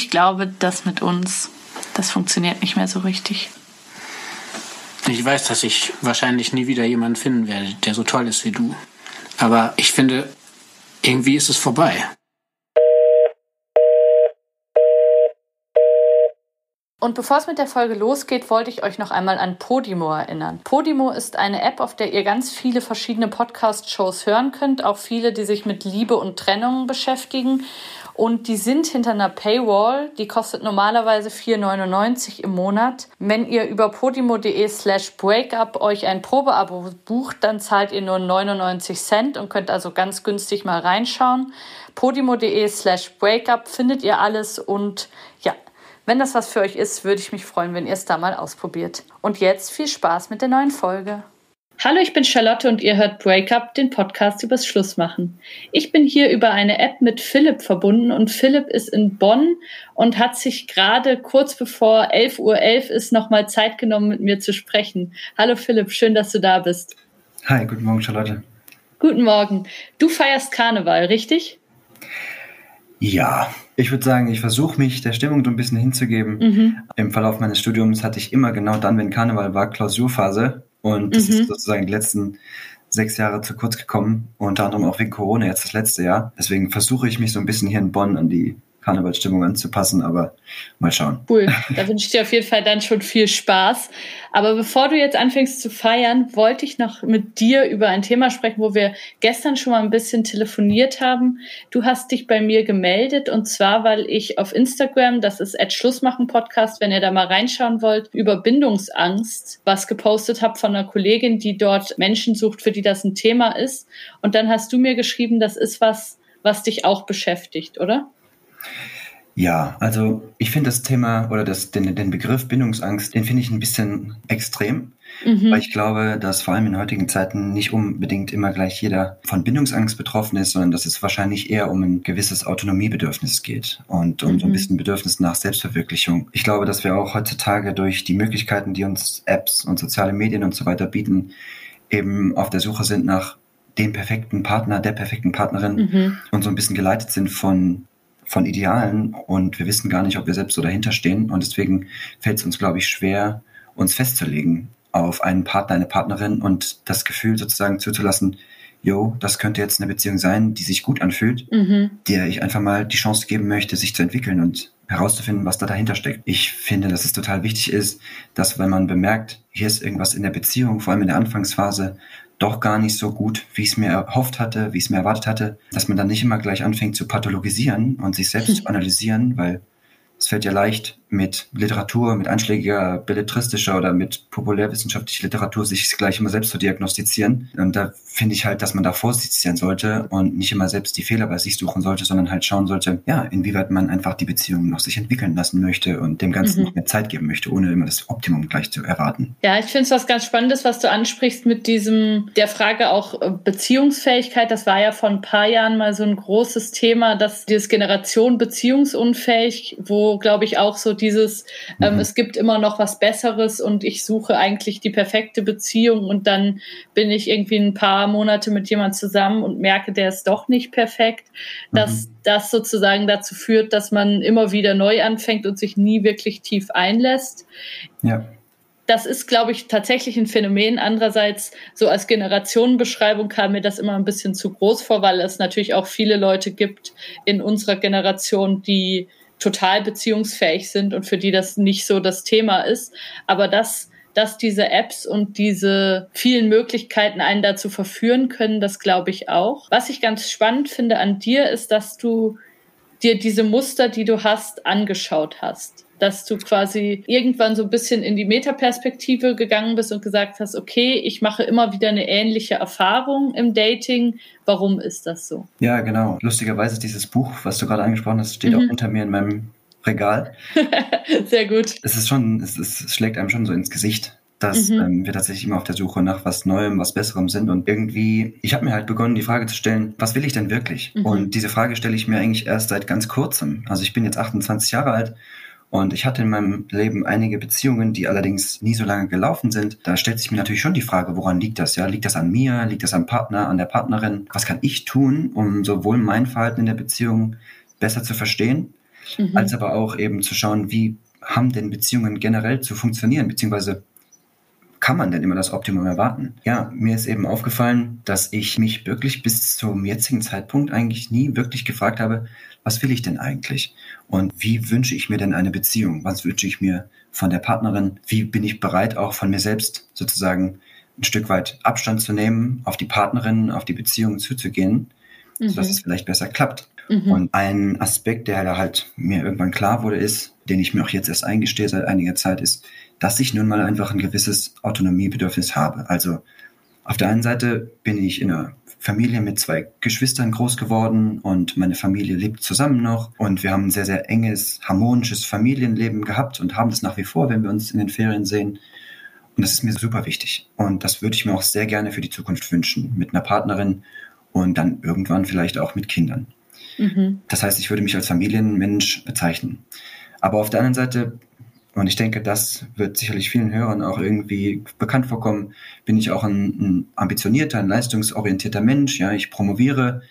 ich glaube, das mit uns, das funktioniert nicht mehr so richtig. Ich weiß, dass ich wahrscheinlich nie wieder jemanden finden werde, der so toll ist wie du. Aber ich finde, irgendwie ist es vorbei. Und bevor es mit der Folge losgeht, wollte ich euch noch einmal an Podimo erinnern. Podimo ist eine App, auf der ihr ganz viele verschiedene Podcast-Shows hören könnt, auch viele, die sich mit Liebe und Trennung beschäftigen. Und die sind hinter einer Paywall, die kostet normalerweise 4,99 im Monat. Wenn ihr über podimo.de slash breakup euch ein Probeabo bucht, dann zahlt ihr nur 99 Cent und könnt also ganz günstig mal reinschauen. podimo.de slash breakup findet ihr alles und ja, wenn das was für euch ist, würde ich mich freuen, wenn ihr es da mal ausprobiert. Und jetzt viel Spaß mit der neuen Folge. Hallo, ich bin Charlotte und ihr hört Breakup, den Podcast übers Schlussmachen. Ich bin hier über eine App mit Philipp verbunden und Philipp ist in Bonn und hat sich gerade kurz bevor 11.11 Uhr .11 ist nochmal Zeit genommen, mit mir zu sprechen. Hallo Philipp, schön, dass du da bist. Hi, guten Morgen, Charlotte. Guten Morgen. Du feierst Karneval, richtig? Ja, ich würde sagen, ich versuche mich der Stimmung so ein bisschen hinzugeben. Mhm. Im Verlauf meines Studiums hatte ich immer genau dann, wenn Karneval war, Klausurphase. Und das mhm. ist sozusagen die letzten sechs Jahre zu kurz gekommen. Unter anderem auch wegen Corona jetzt das letzte Jahr. Deswegen versuche ich mich so ein bisschen hier in Bonn an die Karnevalsstimmung anzupassen, aber mal schauen. Cool, da wünsche ich dir auf jeden Fall dann schon viel Spaß. Aber bevor du jetzt anfängst zu feiern, wollte ich noch mit dir über ein Thema sprechen, wo wir gestern schon mal ein bisschen telefoniert haben. Du hast dich bei mir gemeldet und zwar, weil ich auf Instagram, das ist Schlussmachen Podcast, wenn ihr da mal reinschauen wollt, über Bindungsangst was gepostet habe von einer Kollegin, die dort Menschen sucht, für die das ein Thema ist. Und dann hast du mir geschrieben, das ist was, was dich auch beschäftigt, oder? Ja, also ich finde das Thema oder das, den, den Begriff Bindungsangst, den finde ich ein bisschen extrem, mhm. weil ich glaube, dass vor allem in heutigen Zeiten nicht unbedingt immer gleich jeder von Bindungsangst betroffen ist, sondern dass es wahrscheinlich eher um ein gewisses Autonomiebedürfnis geht und um mhm. so ein mhm. bisschen Bedürfnis nach Selbstverwirklichung. Ich glaube, dass wir auch heutzutage durch die Möglichkeiten, die uns Apps und soziale Medien und so weiter bieten, eben auf der Suche sind nach dem perfekten Partner, der perfekten Partnerin mhm. und so ein bisschen geleitet sind von von Idealen und wir wissen gar nicht, ob wir selbst so dahinter stehen. Und deswegen fällt es uns, glaube ich, schwer, uns festzulegen auf einen Partner, eine Partnerin und das Gefühl sozusagen zuzulassen, yo, das könnte jetzt eine Beziehung sein, die sich gut anfühlt, mhm. der ich einfach mal die Chance geben möchte, sich zu entwickeln und herauszufinden, was da dahinter steckt. Ich finde, dass es total wichtig ist, dass wenn man bemerkt, hier ist irgendwas in der Beziehung, vor allem in der Anfangsphase, doch gar nicht so gut, wie ich es mir erhofft hatte, wie ich es mir erwartet hatte, dass man dann nicht immer gleich anfängt zu pathologisieren und sich selbst zu analysieren, weil es fällt ja leicht, mit Literatur, mit einschlägiger belletristischer oder mit populärwissenschaftlicher Literatur sich gleich immer selbst zu diagnostizieren. Und da finde ich halt, dass man da vorsichtig sein sollte und nicht immer selbst die Fehler bei sich suchen sollte, sondern halt schauen sollte, ja, inwieweit man einfach die Beziehung noch sich entwickeln lassen möchte und dem Ganzen mhm. noch mehr Zeit geben möchte, ohne immer das Optimum gleich zu erwarten. Ja, ich finde es was ganz Spannendes, was du ansprichst mit diesem, der Frage auch äh, Beziehungsfähigkeit. Das war ja vor ein paar Jahren mal so ein großes Thema, dass dieses Generation beziehungsunfähig, wo, glaube ich, auch so dieses, ähm, mhm. es gibt immer noch was Besseres und ich suche eigentlich die perfekte Beziehung und dann bin ich irgendwie ein paar Monate mit jemand zusammen und merke, der ist doch nicht perfekt, dass mhm. das sozusagen dazu führt, dass man immer wieder neu anfängt und sich nie wirklich tief einlässt. Ja das ist, glaube ich, tatsächlich ein Phänomen. Andererseits, so als Generationenbeschreibung kam mir das immer ein bisschen zu groß vor, weil es natürlich auch viele Leute gibt in unserer Generation, die total beziehungsfähig sind und für die das nicht so das Thema ist. Aber dass, dass diese Apps und diese vielen Möglichkeiten einen dazu verführen können, das glaube ich auch. Was ich ganz spannend finde an dir ist, dass du dir diese Muster, die du hast, angeschaut hast dass du quasi irgendwann so ein bisschen in die Metaperspektive gegangen bist und gesagt hast, okay, ich mache immer wieder eine ähnliche Erfahrung im Dating. Warum ist das so? Ja, genau. Lustigerweise dieses Buch, was du gerade angesprochen hast, steht mhm. auch hinter mir in meinem Regal. Sehr gut. Es ist schon, es, es schlägt einem schon so ins Gesicht, dass mhm. ähm, wir tatsächlich immer auf der Suche nach was Neuem, was Besserem sind. Und irgendwie, ich habe mir halt begonnen, die Frage zu stellen, was will ich denn wirklich? Mhm. Und diese Frage stelle ich mir eigentlich erst seit ganz kurzem. Also ich bin jetzt 28 Jahre alt und ich hatte in meinem Leben einige Beziehungen, die allerdings nie so lange gelaufen sind. Da stellt sich mir natürlich schon die Frage, woran liegt das? Ja, liegt das an mir? Liegt das am Partner, an der Partnerin? Was kann ich tun, um sowohl mein Verhalten in der Beziehung besser zu verstehen, mhm. als aber auch eben zu schauen, wie haben denn Beziehungen generell zu funktionieren, beziehungsweise kann man denn immer das Optimum erwarten? Ja, mir ist eben aufgefallen, dass ich mich wirklich bis zum jetzigen Zeitpunkt eigentlich nie wirklich gefragt habe, was will ich denn eigentlich? Und wie wünsche ich mir denn eine Beziehung? Was wünsche ich mir von der Partnerin? Wie bin ich bereit, auch von mir selbst sozusagen ein Stück weit Abstand zu nehmen, auf die Partnerin, auf die Beziehung zuzugehen, mhm. sodass es vielleicht besser klappt? Mhm. Und ein Aspekt, der halt mir irgendwann klar wurde, ist, den ich mir auch jetzt erst eingestehe seit einiger Zeit, ist, dass ich nun mal einfach ein gewisses Autonomiebedürfnis habe. Also auf der einen Seite bin ich in einer Familie mit zwei Geschwistern groß geworden und meine Familie lebt zusammen noch und wir haben ein sehr, sehr enges, harmonisches Familienleben gehabt und haben das nach wie vor, wenn wir uns in den Ferien sehen. Und das ist mir super wichtig. Und das würde ich mir auch sehr gerne für die Zukunft wünschen, mit einer Partnerin und dann irgendwann vielleicht auch mit Kindern. Mhm. Das heißt, ich würde mich als Familienmensch bezeichnen. Aber auf der anderen Seite und ich denke, das wird sicherlich vielen Hörern auch irgendwie bekannt vorkommen. Bin ich auch ein, ein ambitionierter, ein leistungsorientierter Mensch. Ja, ich promoviere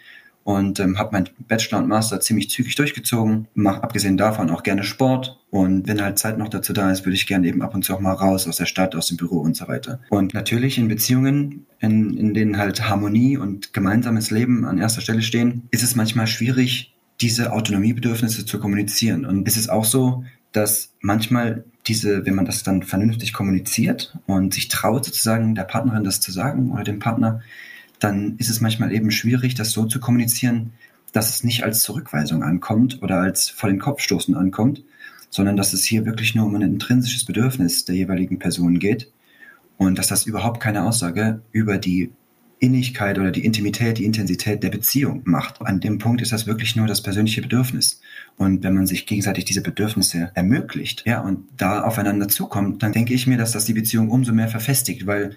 und ähm, habe mein Bachelor und Master ziemlich zügig durchgezogen. Mache abgesehen davon auch gerne Sport. Und wenn halt Zeit noch dazu da ist, würde ich gerne eben ab und zu auch mal raus aus der Stadt, aus dem Büro und so weiter. Und natürlich in Beziehungen, in, in denen halt Harmonie und gemeinsames Leben an erster Stelle stehen, ist es manchmal schwierig, diese Autonomiebedürfnisse zu kommunizieren. Und es ist auch so, dass manchmal diese, wenn man das dann vernünftig kommuniziert und sich traut, sozusagen der Partnerin das zu sagen oder dem Partner, dann ist es manchmal eben schwierig, das so zu kommunizieren, dass es nicht als Zurückweisung ankommt oder als vor den Kopf stoßen ankommt, sondern dass es hier wirklich nur um ein intrinsisches Bedürfnis der jeweiligen Person geht und dass das überhaupt keine Aussage über die Innigkeit oder die Intimität, die Intensität der Beziehung macht. An dem Punkt ist das wirklich nur das persönliche Bedürfnis. Und wenn man sich gegenseitig diese Bedürfnisse ermöglicht, ja, und da aufeinander zukommt, dann denke ich mir, dass das die Beziehung umso mehr verfestigt, weil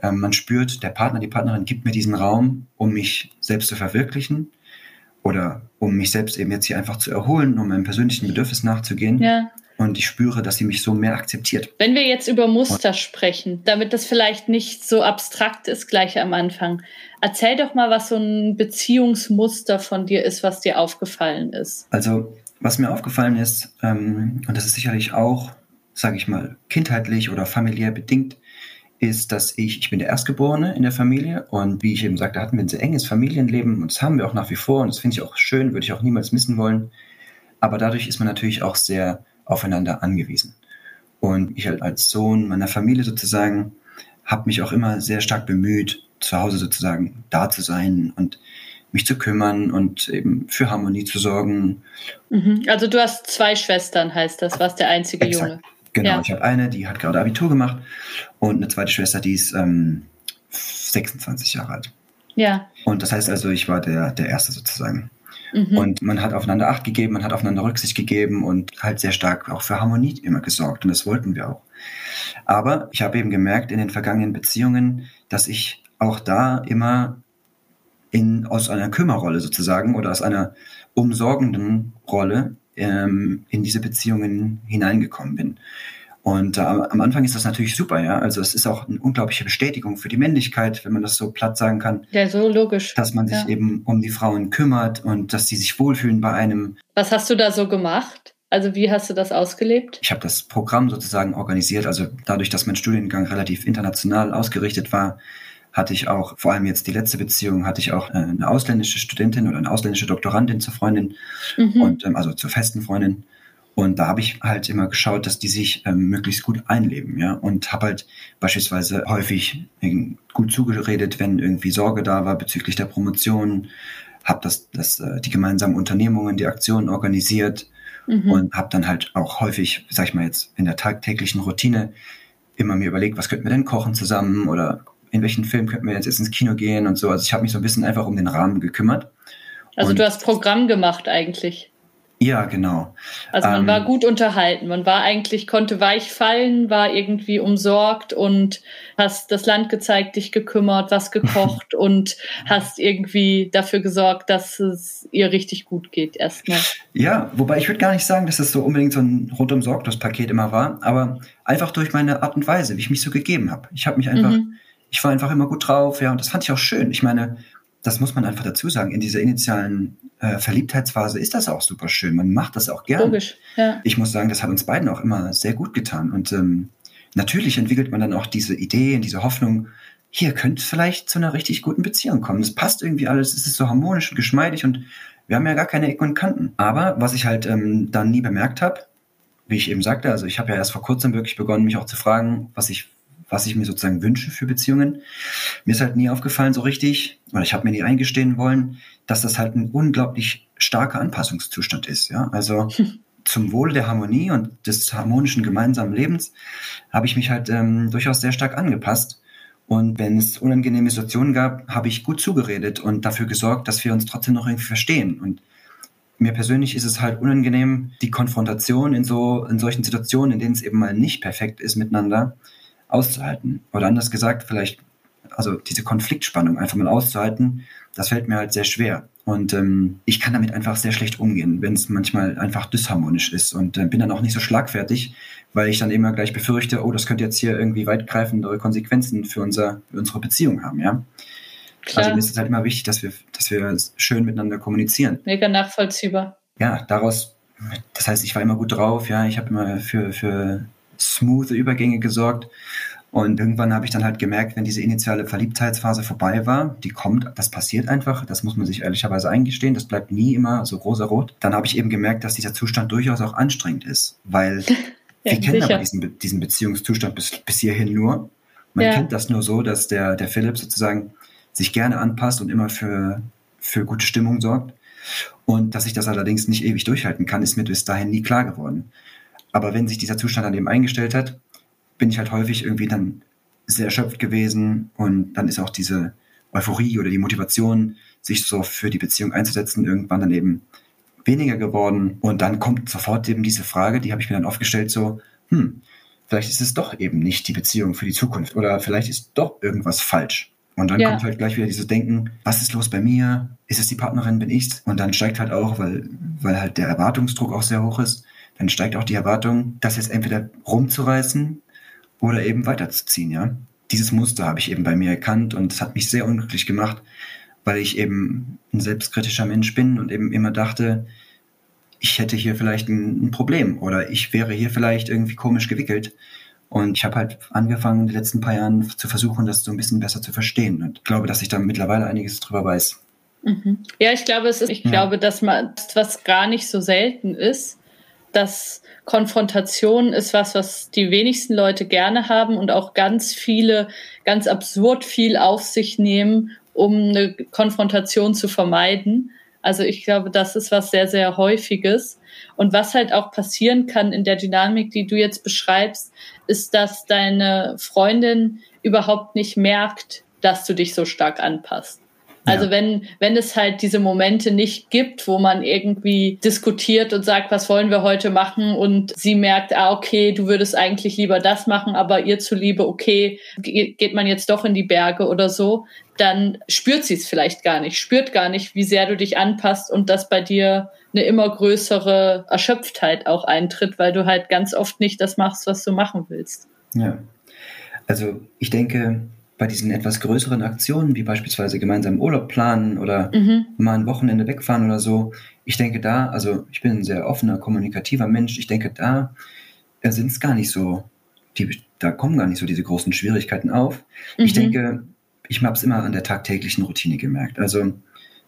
äh, man spürt, der Partner, die Partnerin gibt mir diesen Raum, um mich selbst zu verwirklichen oder um mich selbst eben jetzt hier einfach zu erholen, um meinem persönlichen Bedürfnis nachzugehen. Ja und ich spüre, dass sie mich so mehr akzeptiert. Wenn wir jetzt über Muster sprechen, damit das vielleicht nicht so abstrakt ist gleich am Anfang, erzähl doch mal, was so ein Beziehungsmuster von dir ist, was dir aufgefallen ist. Also, was mir aufgefallen ist, ähm, und das ist sicherlich auch, sage ich mal, kindheitlich oder familiär bedingt, ist, dass ich, ich bin der Erstgeborene in der Familie und wie ich eben sagte, hatten wir ein sehr enges Familienleben und das haben wir auch nach wie vor und das finde ich auch schön, würde ich auch niemals missen wollen. Aber dadurch ist man natürlich auch sehr aufeinander angewiesen. Und ich halt als Sohn meiner Familie sozusagen habe mich auch immer sehr stark bemüht, zu Hause sozusagen da zu sein und mich zu kümmern und eben für Harmonie zu sorgen. Mhm. Also du hast zwei Schwestern, heißt das, warst der einzige Exakt. Junge. Genau, ja. ich habe eine, die hat gerade Abitur gemacht und eine zweite Schwester, die ist ähm, 26 Jahre alt. Ja. Und das heißt also, ich war der, der Erste sozusagen. Mhm. Und man hat aufeinander Acht gegeben, man hat aufeinander Rücksicht gegeben und halt sehr stark auch für Harmonie immer gesorgt. Und das wollten wir auch. Aber ich habe eben gemerkt in den vergangenen Beziehungen, dass ich auch da immer in, aus einer Kümmerrolle sozusagen oder aus einer umsorgenden Rolle ähm, in diese Beziehungen hineingekommen bin. Und äh, am Anfang ist das natürlich super, ja. Also es ist auch eine unglaubliche Bestätigung für die Männlichkeit, wenn man das so platt sagen kann. Ja, so logisch. Dass man sich ja. eben um die Frauen kümmert und dass sie sich wohlfühlen bei einem. Was hast du da so gemacht? Also wie hast du das ausgelebt? Ich habe das Programm sozusagen organisiert. Also dadurch, dass mein Studiengang relativ international ausgerichtet war, hatte ich auch, vor allem jetzt die letzte Beziehung, hatte ich auch äh, eine ausländische Studentin oder eine ausländische Doktorandin zur Freundin mhm. und ähm, also zur festen Freundin. Und da habe ich halt immer geschaut, dass die sich ähm, möglichst gut einleben, ja. Und habe halt beispielsweise häufig gut zugeredet, wenn irgendwie Sorge da war bezüglich der Promotion, habe das, das, äh, die gemeinsamen Unternehmungen, die Aktionen organisiert mhm. und habe dann halt auch häufig, sag ich mal jetzt, in der tagtäglichen Routine immer mir überlegt, was könnten wir denn kochen zusammen oder in welchen Film könnten wir jetzt, jetzt ins Kino gehen und so. Also ich habe mich so ein bisschen einfach um den Rahmen gekümmert. Also und du hast Programm gemacht eigentlich. Ja, genau. Also man ähm, war gut unterhalten. Man war eigentlich, konnte weich fallen, war irgendwie umsorgt und hast das Land gezeigt, dich gekümmert, was gekocht und hast irgendwie dafür gesorgt, dass es ihr richtig gut geht erstmal. Ja, wobei ich würde gar nicht sagen, dass es so unbedingt so ein rundum sorglos Paket immer war, aber einfach durch meine Art und Weise, wie ich mich so gegeben habe. Ich habe mich einfach, mhm. ich war einfach immer gut drauf, ja, und das fand ich auch schön. Ich meine, das muss man einfach dazu sagen, in dieser initialen äh, Verliebtheitsphase ist das auch super schön. Man macht das auch gerne. Logisch, ja. Ich muss sagen, das hat uns beiden auch immer sehr gut getan. Und ähm, natürlich entwickelt man dann auch diese Idee und diese Hoffnung, hier könnte es vielleicht zu einer richtig guten Beziehung kommen. Es passt irgendwie alles, es ist so harmonisch und geschmeidig und wir haben ja gar keine Ecken und Kanten. Aber was ich halt ähm, dann nie bemerkt habe, wie ich eben sagte, also ich habe ja erst vor kurzem wirklich begonnen, mich auch zu fragen, was ich was ich mir sozusagen wünsche für Beziehungen. Mir ist halt nie aufgefallen so richtig, oder ich habe mir nie eingestehen wollen, dass das halt ein unglaublich starker Anpassungszustand ist. Ja, also zum Wohle der Harmonie und des harmonischen gemeinsamen Lebens habe ich mich halt ähm, durchaus sehr stark angepasst. Und wenn es unangenehme Situationen gab, habe ich gut zugeredet und dafür gesorgt, dass wir uns trotzdem noch irgendwie verstehen. Und mir persönlich ist es halt unangenehm, die Konfrontation in so, in solchen Situationen, in denen es eben mal nicht perfekt ist miteinander, auszuhalten. Oder anders gesagt, vielleicht, also diese Konfliktspannung einfach mal auszuhalten, das fällt mir halt sehr schwer. Und ähm, ich kann damit einfach sehr schlecht umgehen, wenn es manchmal einfach disharmonisch ist und äh, bin dann auch nicht so schlagfertig, weil ich dann immer gleich befürchte, oh, das könnte jetzt hier irgendwie weitgreifendere Konsequenzen für, unser, für unsere Beziehung haben, ja. Klar. Also mir ist es halt immer wichtig, dass wir, dass wir schön miteinander kommunizieren. Mega nachvollziehbar. Ja, daraus, das heißt, ich war immer gut drauf, ja, ich habe immer für, für smooth Übergänge gesorgt. Und irgendwann habe ich dann halt gemerkt, wenn diese initiale Verliebtheitsphase vorbei war, die kommt, das passiert einfach, das muss man sich ehrlicherweise eingestehen, das bleibt nie immer so rosa-rot. Dann habe ich eben gemerkt, dass dieser Zustand durchaus auch anstrengend ist, weil ja, wir kennen sicher. aber diesen, diesen Beziehungszustand bis, bis hierhin nur. Man ja. kennt das nur so, dass der, der Philipp sozusagen sich gerne anpasst und immer für, für gute Stimmung sorgt. Und dass ich das allerdings nicht ewig durchhalten kann, ist mir bis dahin nie klar geworden. Aber wenn sich dieser Zustand dann eben eingestellt hat, bin ich halt häufig irgendwie dann sehr erschöpft gewesen und dann ist auch diese Euphorie oder die Motivation, sich so für die Beziehung einzusetzen, irgendwann dann eben weniger geworden. Und dann kommt sofort eben diese Frage, die habe ich mir dann oft gestellt, so, hm, vielleicht ist es doch eben nicht die Beziehung für die Zukunft oder vielleicht ist doch irgendwas falsch. Und dann ja. kommt halt gleich wieder dieses Denken, was ist los bei mir? Ist es die Partnerin, bin ich's? Und dann steigt halt auch, weil, weil halt der Erwartungsdruck auch sehr hoch ist, dann steigt auch die Erwartung, das jetzt entweder rumzureißen oder eben weiterzuziehen, ja. Dieses Muster habe ich eben bei mir erkannt und es hat mich sehr unglücklich gemacht, weil ich eben ein selbstkritischer Mensch bin und eben immer dachte, ich hätte hier vielleicht ein, ein Problem oder ich wäre hier vielleicht irgendwie komisch gewickelt. Und ich habe halt angefangen, in den letzten paar Jahren zu versuchen, das so ein bisschen besser zu verstehen. Und glaube, dass ich da mittlerweile einiges drüber weiß. Mhm. Ja, ich glaube, es ist, ich ja. glaube, dass man, was gar nicht so selten ist, dass Konfrontation ist was, was die wenigsten Leute gerne haben und auch ganz viele ganz absurd viel auf sich nehmen, um eine Konfrontation zu vermeiden. Also ich glaube, das ist was sehr, sehr häufiges. Und was halt auch passieren kann in der Dynamik, die du jetzt beschreibst, ist, dass deine Freundin überhaupt nicht merkt, dass du dich so stark anpasst. Also ja. wenn, wenn es halt diese Momente nicht gibt, wo man irgendwie diskutiert und sagt, was wollen wir heute machen und sie merkt, ah, okay, du würdest eigentlich lieber das machen, aber ihr zuliebe, okay, geht man jetzt doch in die Berge oder so, dann spürt sie es vielleicht gar nicht, spürt gar nicht, wie sehr du dich anpasst und dass bei dir eine immer größere Erschöpftheit auch eintritt, weil du halt ganz oft nicht das machst, was du machen willst. Ja. Also ich denke, bei diesen etwas größeren Aktionen, wie beispielsweise gemeinsam Urlaub planen oder mhm. mal ein Wochenende wegfahren oder so, ich denke da, also ich bin ein sehr offener, kommunikativer Mensch, ich denke da äh, sind es gar nicht so, die, da kommen gar nicht so diese großen Schwierigkeiten auf. Mhm. Ich denke, ich habe es immer an der tagtäglichen Routine gemerkt. Also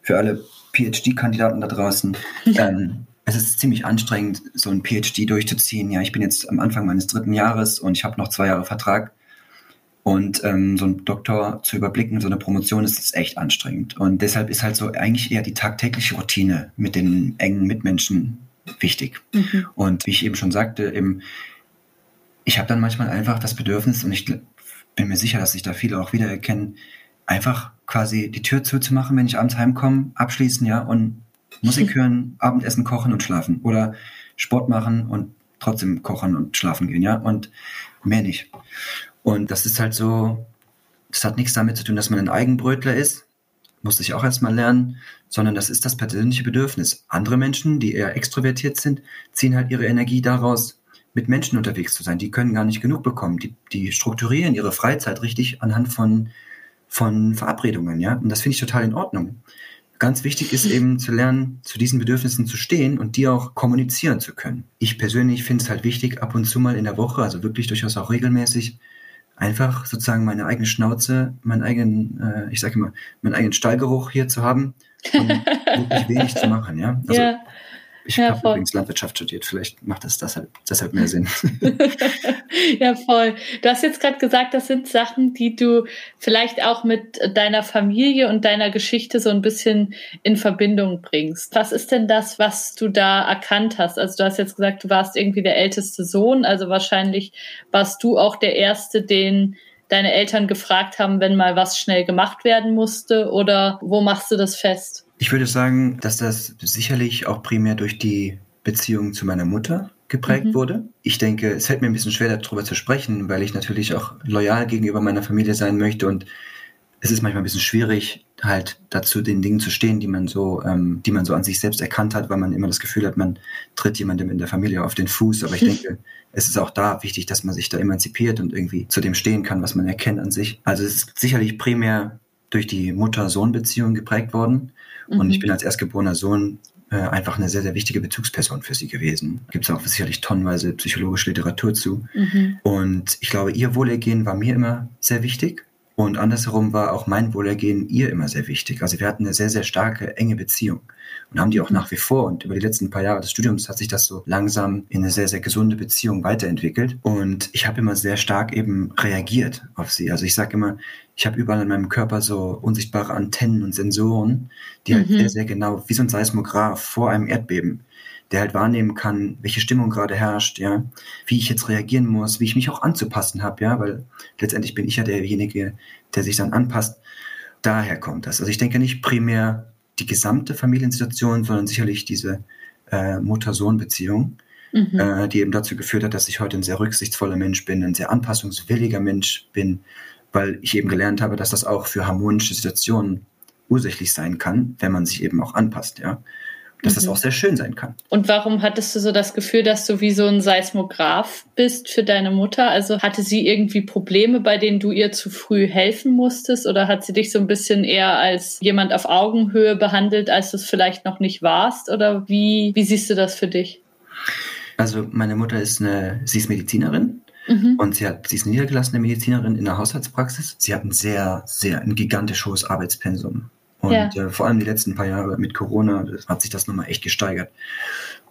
für alle PhD-Kandidaten da draußen, ähm, es ist ziemlich anstrengend, so ein PhD durchzuziehen. Ja, ich bin jetzt am Anfang meines dritten Jahres und ich habe noch zwei Jahre Vertrag. Und ähm, so ein Doktor zu überblicken, so eine Promotion ist, ist echt anstrengend. Und deshalb ist halt so eigentlich eher die tagtägliche Routine mit den engen Mitmenschen wichtig. Mhm. Und wie ich eben schon sagte, eben, ich habe dann manchmal einfach das Bedürfnis, und ich bin mir sicher, dass sich da viele auch wiedererkennen, einfach quasi die Tür zuzumachen, wenn ich abends heimkomme, abschließen, ja, und Musik hören, Abendessen kochen und schlafen. Oder Sport machen und trotzdem kochen und schlafen gehen, ja, und mehr nicht. Und das ist halt so, das hat nichts damit zu tun, dass man ein Eigenbrötler ist, musste ich auch erstmal lernen, sondern das ist das persönliche Bedürfnis. Andere Menschen, die eher extrovertiert sind, ziehen halt ihre Energie daraus, mit Menschen unterwegs zu sein. Die können gar nicht genug bekommen. Die, die strukturieren ihre Freizeit richtig anhand von, von Verabredungen, ja. Und das finde ich total in Ordnung. Ganz wichtig ist eben zu lernen, zu diesen Bedürfnissen zu stehen und die auch kommunizieren zu können. Ich persönlich finde es halt wichtig, ab und zu mal in der Woche, also wirklich durchaus auch regelmäßig, einfach sozusagen meine eigene Schnauze, meinen eigenen, äh, ich sage immer, meinen eigenen Stallgeruch hier zu haben und wirklich wenig zu machen, ja. Also ja. Ich ja, habe übrigens Landwirtschaft studiert, vielleicht macht das deshalb, deshalb mehr Sinn. ja, voll. Du hast jetzt gerade gesagt, das sind Sachen, die du vielleicht auch mit deiner Familie und deiner Geschichte so ein bisschen in Verbindung bringst. Was ist denn das, was du da erkannt hast? Also du hast jetzt gesagt, du warst irgendwie der älteste Sohn, also wahrscheinlich warst du auch der Erste, den deine Eltern gefragt haben, wenn mal was schnell gemacht werden musste? Oder wo machst du das fest? Ich würde sagen, dass das sicherlich auch primär durch die Beziehung zu meiner Mutter geprägt mhm. wurde. Ich denke, es fällt mir ein bisschen schwer darüber zu sprechen, weil ich natürlich auch loyal gegenüber meiner Familie sein möchte und es ist manchmal ein bisschen schwierig, halt dazu den Dingen zu stehen, die man so, ähm, die man so an sich selbst erkannt hat, weil man immer das Gefühl hat, man tritt jemandem in der Familie auf den Fuß. Aber ich denke, es ist auch da wichtig, dass man sich da emanzipiert und irgendwie zu dem stehen kann, was man erkennt an sich. Also es ist sicherlich primär durch die Mutter-Sohn-Beziehung geprägt worden. Mhm. Und ich mhm. bin als erstgeborener Sohn äh, einfach eine sehr, sehr wichtige Bezugsperson für sie gewesen. Gibt es auch sicherlich tonnenweise psychologische Literatur zu. Mhm. Und ich glaube, ihr Wohlergehen war mir immer sehr wichtig. Und andersherum war auch mein Wohlergehen ihr immer sehr wichtig. Also wir hatten eine sehr, sehr starke, enge Beziehung und haben die auch nach wie vor. Und über die letzten paar Jahre des Studiums hat sich das so langsam in eine sehr, sehr gesunde Beziehung weiterentwickelt. Und ich habe immer sehr stark eben reagiert auf sie. Also ich sage immer, ich habe überall in meinem Körper so unsichtbare Antennen und Sensoren, die halt mhm. sehr, sehr genau, wie so ein Seismograph vor einem Erdbeben, der halt wahrnehmen kann, welche Stimmung gerade herrscht, ja, wie ich jetzt reagieren muss, wie ich mich auch anzupassen habe, ja, weil letztendlich bin ich ja derjenige, der sich dann anpasst. Daher kommt das. Also ich denke nicht primär die gesamte Familiensituation, sondern sicherlich diese äh, Mutter-Sohn-Beziehung, mhm. äh, die eben dazu geführt hat, dass ich heute ein sehr rücksichtsvoller Mensch bin, ein sehr anpassungswilliger Mensch bin, weil ich eben gelernt habe, dass das auch für harmonische Situationen ursächlich sein kann, wenn man sich eben auch anpasst, ja dass mhm. das auch sehr schön sein kann. Und warum hattest du so das Gefühl, dass du wie so ein Seismograph bist für deine Mutter? Also hatte sie irgendwie Probleme, bei denen du ihr zu früh helfen musstest? Oder hat sie dich so ein bisschen eher als jemand auf Augenhöhe behandelt, als du es vielleicht noch nicht warst? Oder wie, wie siehst du das für dich? Also meine Mutter ist eine, sie ist Medizinerin. Mhm. Und sie, hat, sie ist eine niedergelassene Medizinerin in der Haushaltspraxis. Sie hat ein sehr, sehr, ein gigantisch hohes Arbeitspensum. Und ja. äh, vor allem die letzten paar Jahre mit Corona hat sich das nochmal echt gesteigert.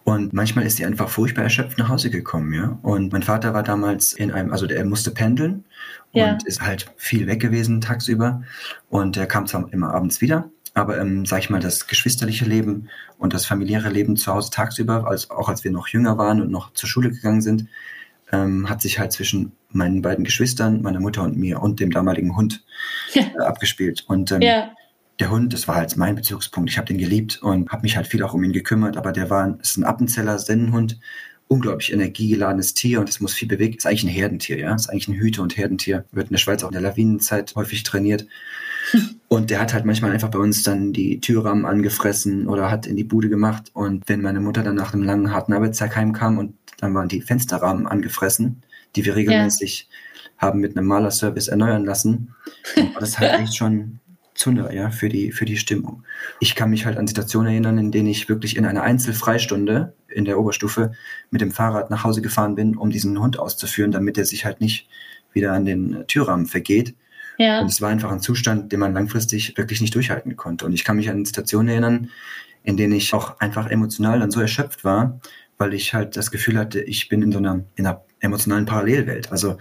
Und manchmal ist sie einfach furchtbar erschöpft nach Hause gekommen, ja. Und mein Vater war damals in einem, also der musste pendeln ja. und ist halt viel weg gewesen tagsüber. Und er kam zwar immer abends wieder, aber ähm, sag ich mal, das geschwisterliche Leben und das familiäre Leben zu Hause tagsüber, als, auch als wir noch jünger waren und noch zur Schule gegangen sind, ähm, hat sich halt zwischen meinen beiden Geschwistern, meiner Mutter und mir und dem damaligen Hund ja. äh, abgespielt. Und ähm, ja der Hund, das war halt mein Bezugspunkt. Ich habe den geliebt und habe mich halt viel auch um ihn gekümmert, aber der war ist ein Appenzeller Sennenhund, unglaublich energiegeladenes Tier und es muss viel bewegen. Ist eigentlich ein Herdentier, ja. Ist eigentlich ein Hüte- und Herdentier. Wird in der Schweiz auch in der Lawinenzeit häufig trainiert. Und der hat halt manchmal einfach bei uns dann die Türrahmen angefressen oder hat in die Bude gemacht. Und wenn meine Mutter dann nach einem langen, harten Arbeitstag heimkam und dann waren die Fensterrahmen angefressen, die wir regelmäßig ja. haben mit einem Malerservice erneuern lassen, dann war das halt echt schon Zünder, ja, für die, für die Stimmung. Ich kann mich halt an Situationen erinnern, in denen ich wirklich in einer Einzelfreistunde in der Oberstufe mit dem Fahrrad nach Hause gefahren bin, um diesen Hund auszuführen, damit er sich halt nicht wieder an den Türrahmen vergeht. Ja. Und es war einfach ein Zustand, den man langfristig wirklich nicht durchhalten konnte. Und ich kann mich an Situationen erinnern, in denen ich auch einfach emotional dann so erschöpft war, weil ich halt das Gefühl hatte, ich bin in so einer, in einer emotionalen Parallelwelt. Also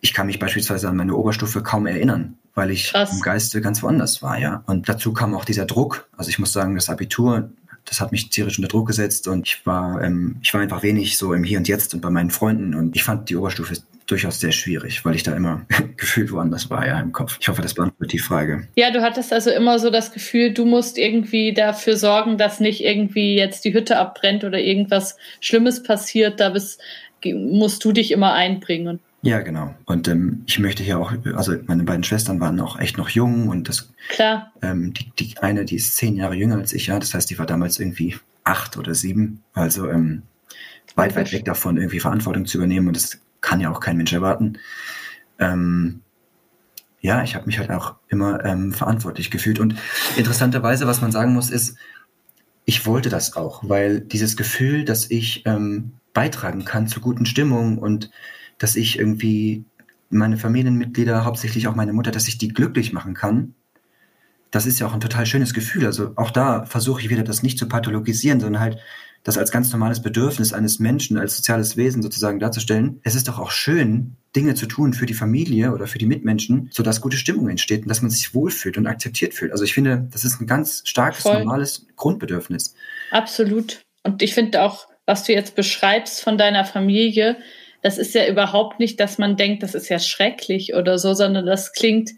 ich kann mich beispielsweise an meine Oberstufe kaum erinnern weil ich Krass. im Geiste ganz woanders war, ja. Und dazu kam auch dieser Druck. Also ich muss sagen, das Abitur, das hat mich tierisch unter Druck gesetzt und ich war, ähm, ich war einfach wenig so im Hier und Jetzt und bei meinen Freunden und ich fand die Oberstufe durchaus sehr schwierig, weil ich da immer gefühlt woanders war, ja, im Kopf. Ich hoffe, das beantwortet die Frage. Ja, du hattest also immer so das Gefühl, du musst irgendwie dafür sorgen, dass nicht irgendwie jetzt die Hütte abbrennt oder irgendwas Schlimmes passiert. Da bist, musst du dich immer einbringen. Ja, genau. Und ähm, ich möchte hier auch, also meine beiden Schwestern waren auch echt noch jung und das Klar. Ähm, die, die eine, die ist zehn Jahre jünger als ich, ja. Das heißt, die war damals irgendwie acht oder sieben. Also ähm, weit, weit weg davon, irgendwie Verantwortung zu übernehmen und das kann ja auch kein Mensch erwarten. Ähm, ja, ich habe mich halt auch immer ähm, verantwortlich gefühlt. Und interessanterweise, was man sagen muss, ist, ich wollte das auch, weil dieses Gefühl, dass ich ähm, beitragen kann zur guten Stimmung und dass ich irgendwie meine Familienmitglieder, hauptsächlich auch meine Mutter, dass ich die glücklich machen kann, das ist ja auch ein total schönes Gefühl. Also auch da versuche ich wieder das nicht zu pathologisieren, sondern halt das als ganz normales Bedürfnis eines Menschen, als soziales Wesen sozusagen darzustellen. Es ist doch auch schön, Dinge zu tun für die Familie oder für die Mitmenschen, sodass gute Stimmung entsteht und dass man sich wohlfühlt und akzeptiert fühlt. Also ich finde, das ist ein ganz starkes, Voll. normales Grundbedürfnis. Absolut. Und ich finde auch, was du jetzt beschreibst von deiner Familie, das ist ja überhaupt nicht, dass man denkt, das ist ja schrecklich oder so, sondern das klingt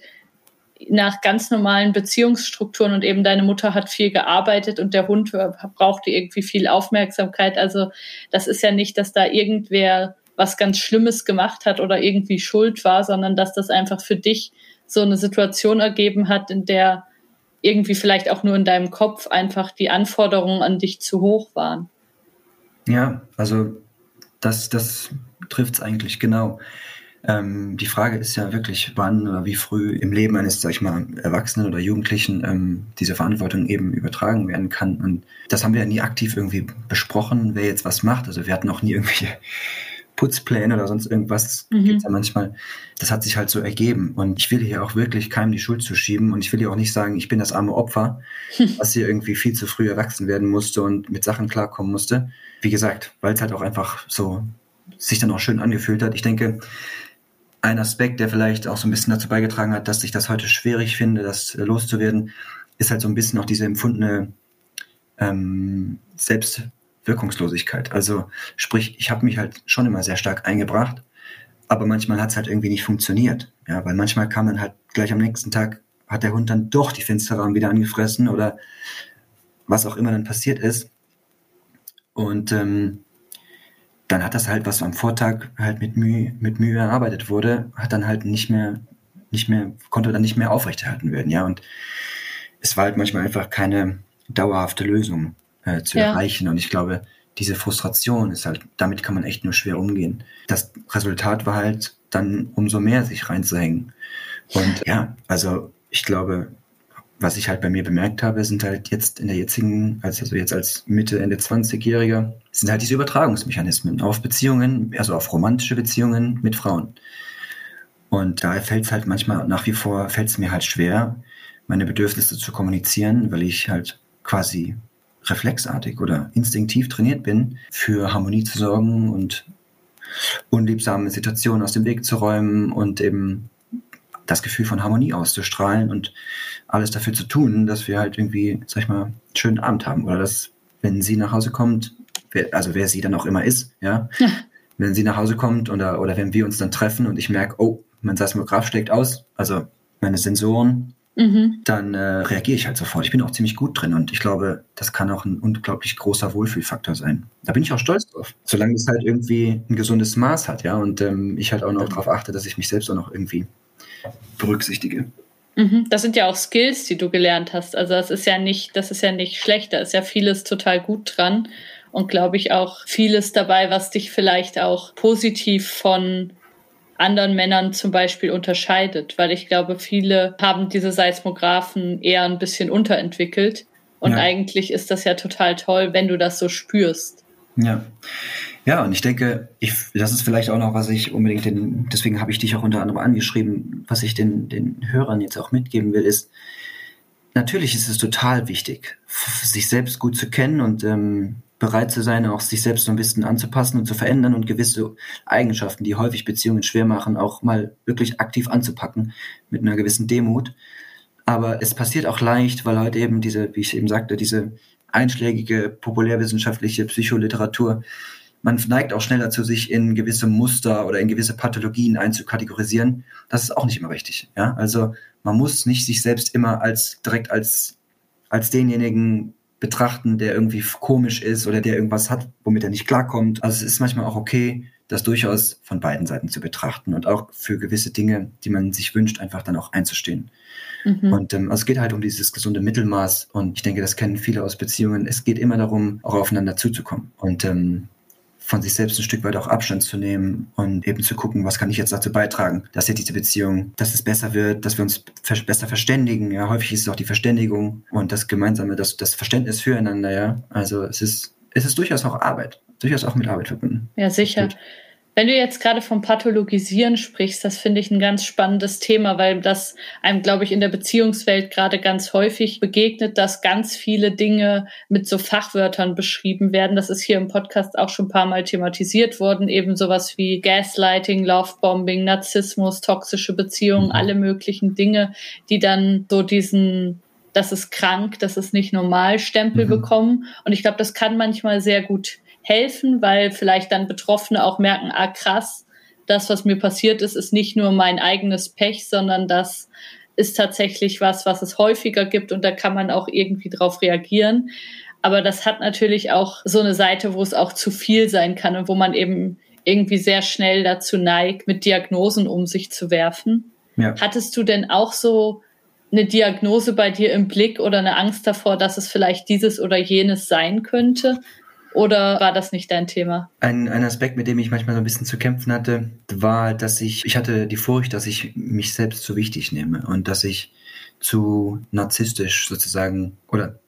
nach ganz normalen Beziehungsstrukturen und eben deine Mutter hat viel gearbeitet und der Hund brauchte irgendwie viel Aufmerksamkeit. Also das ist ja nicht, dass da irgendwer was ganz Schlimmes gemacht hat oder irgendwie schuld war, sondern dass das einfach für dich so eine Situation ergeben hat, in der irgendwie vielleicht auch nur in deinem Kopf einfach die Anforderungen an dich zu hoch waren. Ja, also das, das trifft es eigentlich genau. Ähm, die Frage ist ja wirklich, wann oder wie früh im Leben eines, sag ich mal, Erwachsenen oder Jugendlichen ähm, diese Verantwortung eben übertragen werden kann. Und das haben wir ja nie aktiv irgendwie besprochen, wer jetzt was macht. Also wir hatten auch nie irgendwelche Putzpläne oder sonst irgendwas mhm. gibt's ja manchmal. Das hat sich halt so ergeben. Und ich will hier auch wirklich keinem die Schuld zuschieben. Und ich will hier auch nicht sagen, ich bin das arme Opfer, was hier irgendwie viel zu früh erwachsen werden musste und mit Sachen klarkommen musste. Wie gesagt, weil es halt auch einfach so sich dann auch schön angefühlt hat. Ich denke, ein Aspekt, der vielleicht auch so ein bisschen dazu beigetragen hat, dass ich das heute schwierig finde, das loszuwerden, ist halt so ein bisschen auch diese empfundene ähm, Selbstwirkungslosigkeit. Also sprich, ich habe mich halt schon immer sehr stark eingebracht, aber manchmal hat es halt irgendwie nicht funktioniert. Ja, weil manchmal kam dann halt gleich am nächsten Tag, hat der Hund dann doch die Fensterrahmen wieder angefressen oder was auch immer dann passiert ist. Und ähm, dann hat das halt, was am Vortag halt mit Mühe, mit Mühe erarbeitet wurde, hat dann halt nicht mehr, nicht mehr, konnte dann nicht mehr aufrechterhalten werden, ja. Und es war halt manchmal einfach keine dauerhafte Lösung äh, zu ja. erreichen. Und ich glaube, diese Frustration ist halt, damit kann man echt nur schwer umgehen. Das Resultat war halt dann umso mehr sich reinzuhängen. Und ja, also ich glaube, was ich halt bei mir bemerkt habe, sind halt jetzt in der jetzigen, also jetzt als Mitte, Ende 20-Jähriger, sind halt diese Übertragungsmechanismen auf Beziehungen, also auf romantische Beziehungen mit Frauen. Und da fällt es halt manchmal nach wie vor, fällt es mir halt schwer, meine Bedürfnisse zu kommunizieren, weil ich halt quasi reflexartig oder instinktiv trainiert bin, für Harmonie zu sorgen und unliebsame Situationen aus dem Weg zu räumen und eben das Gefühl von Harmonie auszustrahlen und alles dafür zu tun, dass wir halt irgendwie, sag ich mal, einen schönen Abend haben. Oder dass, wenn sie nach Hause kommt, wer, also wer sie dann auch immer ist, ja, ja. wenn sie nach Hause kommt oder, oder wenn wir uns dann treffen und ich merke, oh, mein Seismograph schlägt aus, also meine Sensoren, mhm. dann äh, reagiere ich halt sofort. Ich bin auch ziemlich gut drin und ich glaube, das kann auch ein unglaublich großer Wohlfühlfaktor sein. Da bin ich auch stolz drauf, solange es halt irgendwie ein gesundes Maß hat, ja, und ähm, ich halt auch noch darauf achte, dass ich mich selbst auch noch irgendwie berücksichtige. Mhm. Das sind ja auch Skills, die du gelernt hast. Also das ist ja nicht, das ist ja nicht schlecht, da ist ja vieles total gut dran und glaube ich auch vieles dabei, was dich vielleicht auch positiv von anderen Männern zum Beispiel unterscheidet, weil ich glaube, viele haben diese Seismographen eher ein bisschen unterentwickelt und ja. eigentlich ist das ja total toll, wenn du das so spürst. Ja. Ja, und ich denke, ich, das ist vielleicht auch noch, was ich unbedingt den, deswegen habe ich dich auch unter anderem angeschrieben, was ich den, den Hörern jetzt auch mitgeben will, ist, natürlich ist es total wichtig, sich selbst gut zu kennen und ähm, bereit zu sein, auch sich selbst so ein bisschen anzupassen und zu verändern und gewisse Eigenschaften, die häufig Beziehungen schwer machen, auch mal wirklich aktiv anzupacken mit einer gewissen Demut. Aber es passiert auch leicht, weil heute eben diese, wie ich eben sagte, diese einschlägige populärwissenschaftliche Psycholiteratur man neigt auch schneller zu sich in gewisse Muster oder in gewisse Pathologien einzukategorisieren. Das ist auch nicht immer richtig. Ja? Also man muss nicht sich selbst immer als direkt als, als denjenigen betrachten, der irgendwie komisch ist oder der irgendwas hat, womit er nicht klarkommt. Also es ist manchmal auch okay, das durchaus von beiden Seiten zu betrachten und auch für gewisse Dinge, die man sich wünscht, einfach dann auch einzustehen. Mhm. Und ähm, also es geht halt um dieses gesunde Mittelmaß und ich denke, das kennen viele aus Beziehungen. Es geht immer darum, auch aufeinander zuzukommen. Und ähm, von sich selbst ein Stück weit auch Abstand zu nehmen und eben zu gucken, was kann ich jetzt dazu beitragen, dass jetzt diese Beziehung, dass es besser wird, dass wir uns besser verständigen. Ja, häufig ist es auch die Verständigung und das gemeinsame, das, das Verständnis füreinander. Ja, also es ist, es ist durchaus auch Arbeit, durchaus auch mit Arbeit verbunden. Ja, sicher. Gut. Wenn du jetzt gerade vom Pathologisieren sprichst, das finde ich ein ganz spannendes Thema, weil das einem, glaube ich, in der Beziehungswelt gerade ganz häufig begegnet, dass ganz viele Dinge mit so Fachwörtern beschrieben werden. Das ist hier im Podcast auch schon ein paar Mal thematisiert worden. Eben sowas wie Gaslighting, Lovebombing, Narzissmus, toxische Beziehungen, mhm. alle möglichen Dinge, die dann so diesen das ist krank, das ist nicht normal Stempel mhm. bekommen. Und ich glaube, das kann manchmal sehr gut helfen, weil vielleicht dann Betroffene auch merken, ah krass, das, was mir passiert ist, ist nicht nur mein eigenes Pech, sondern das ist tatsächlich was, was es häufiger gibt und da kann man auch irgendwie drauf reagieren. Aber das hat natürlich auch so eine Seite, wo es auch zu viel sein kann und wo man eben irgendwie sehr schnell dazu neigt, mit Diagnosen um sich zu werfen. Ja. Hattest du denn auch so eine Diagnose bei dir im Blick oder eine Angst davor, dass es vielleicht dieses oder jenes sein könnte? Oder war das nicht dein Thema? Ein, ein Aspekt, mit dem ich manchmal so ein bisschen zu kämpfen hatte, war, dass ich, ich hatte die Furcht, dass ich mich selbst zu wichtig nehme und dass ich zu narzisstisch sozusagen oder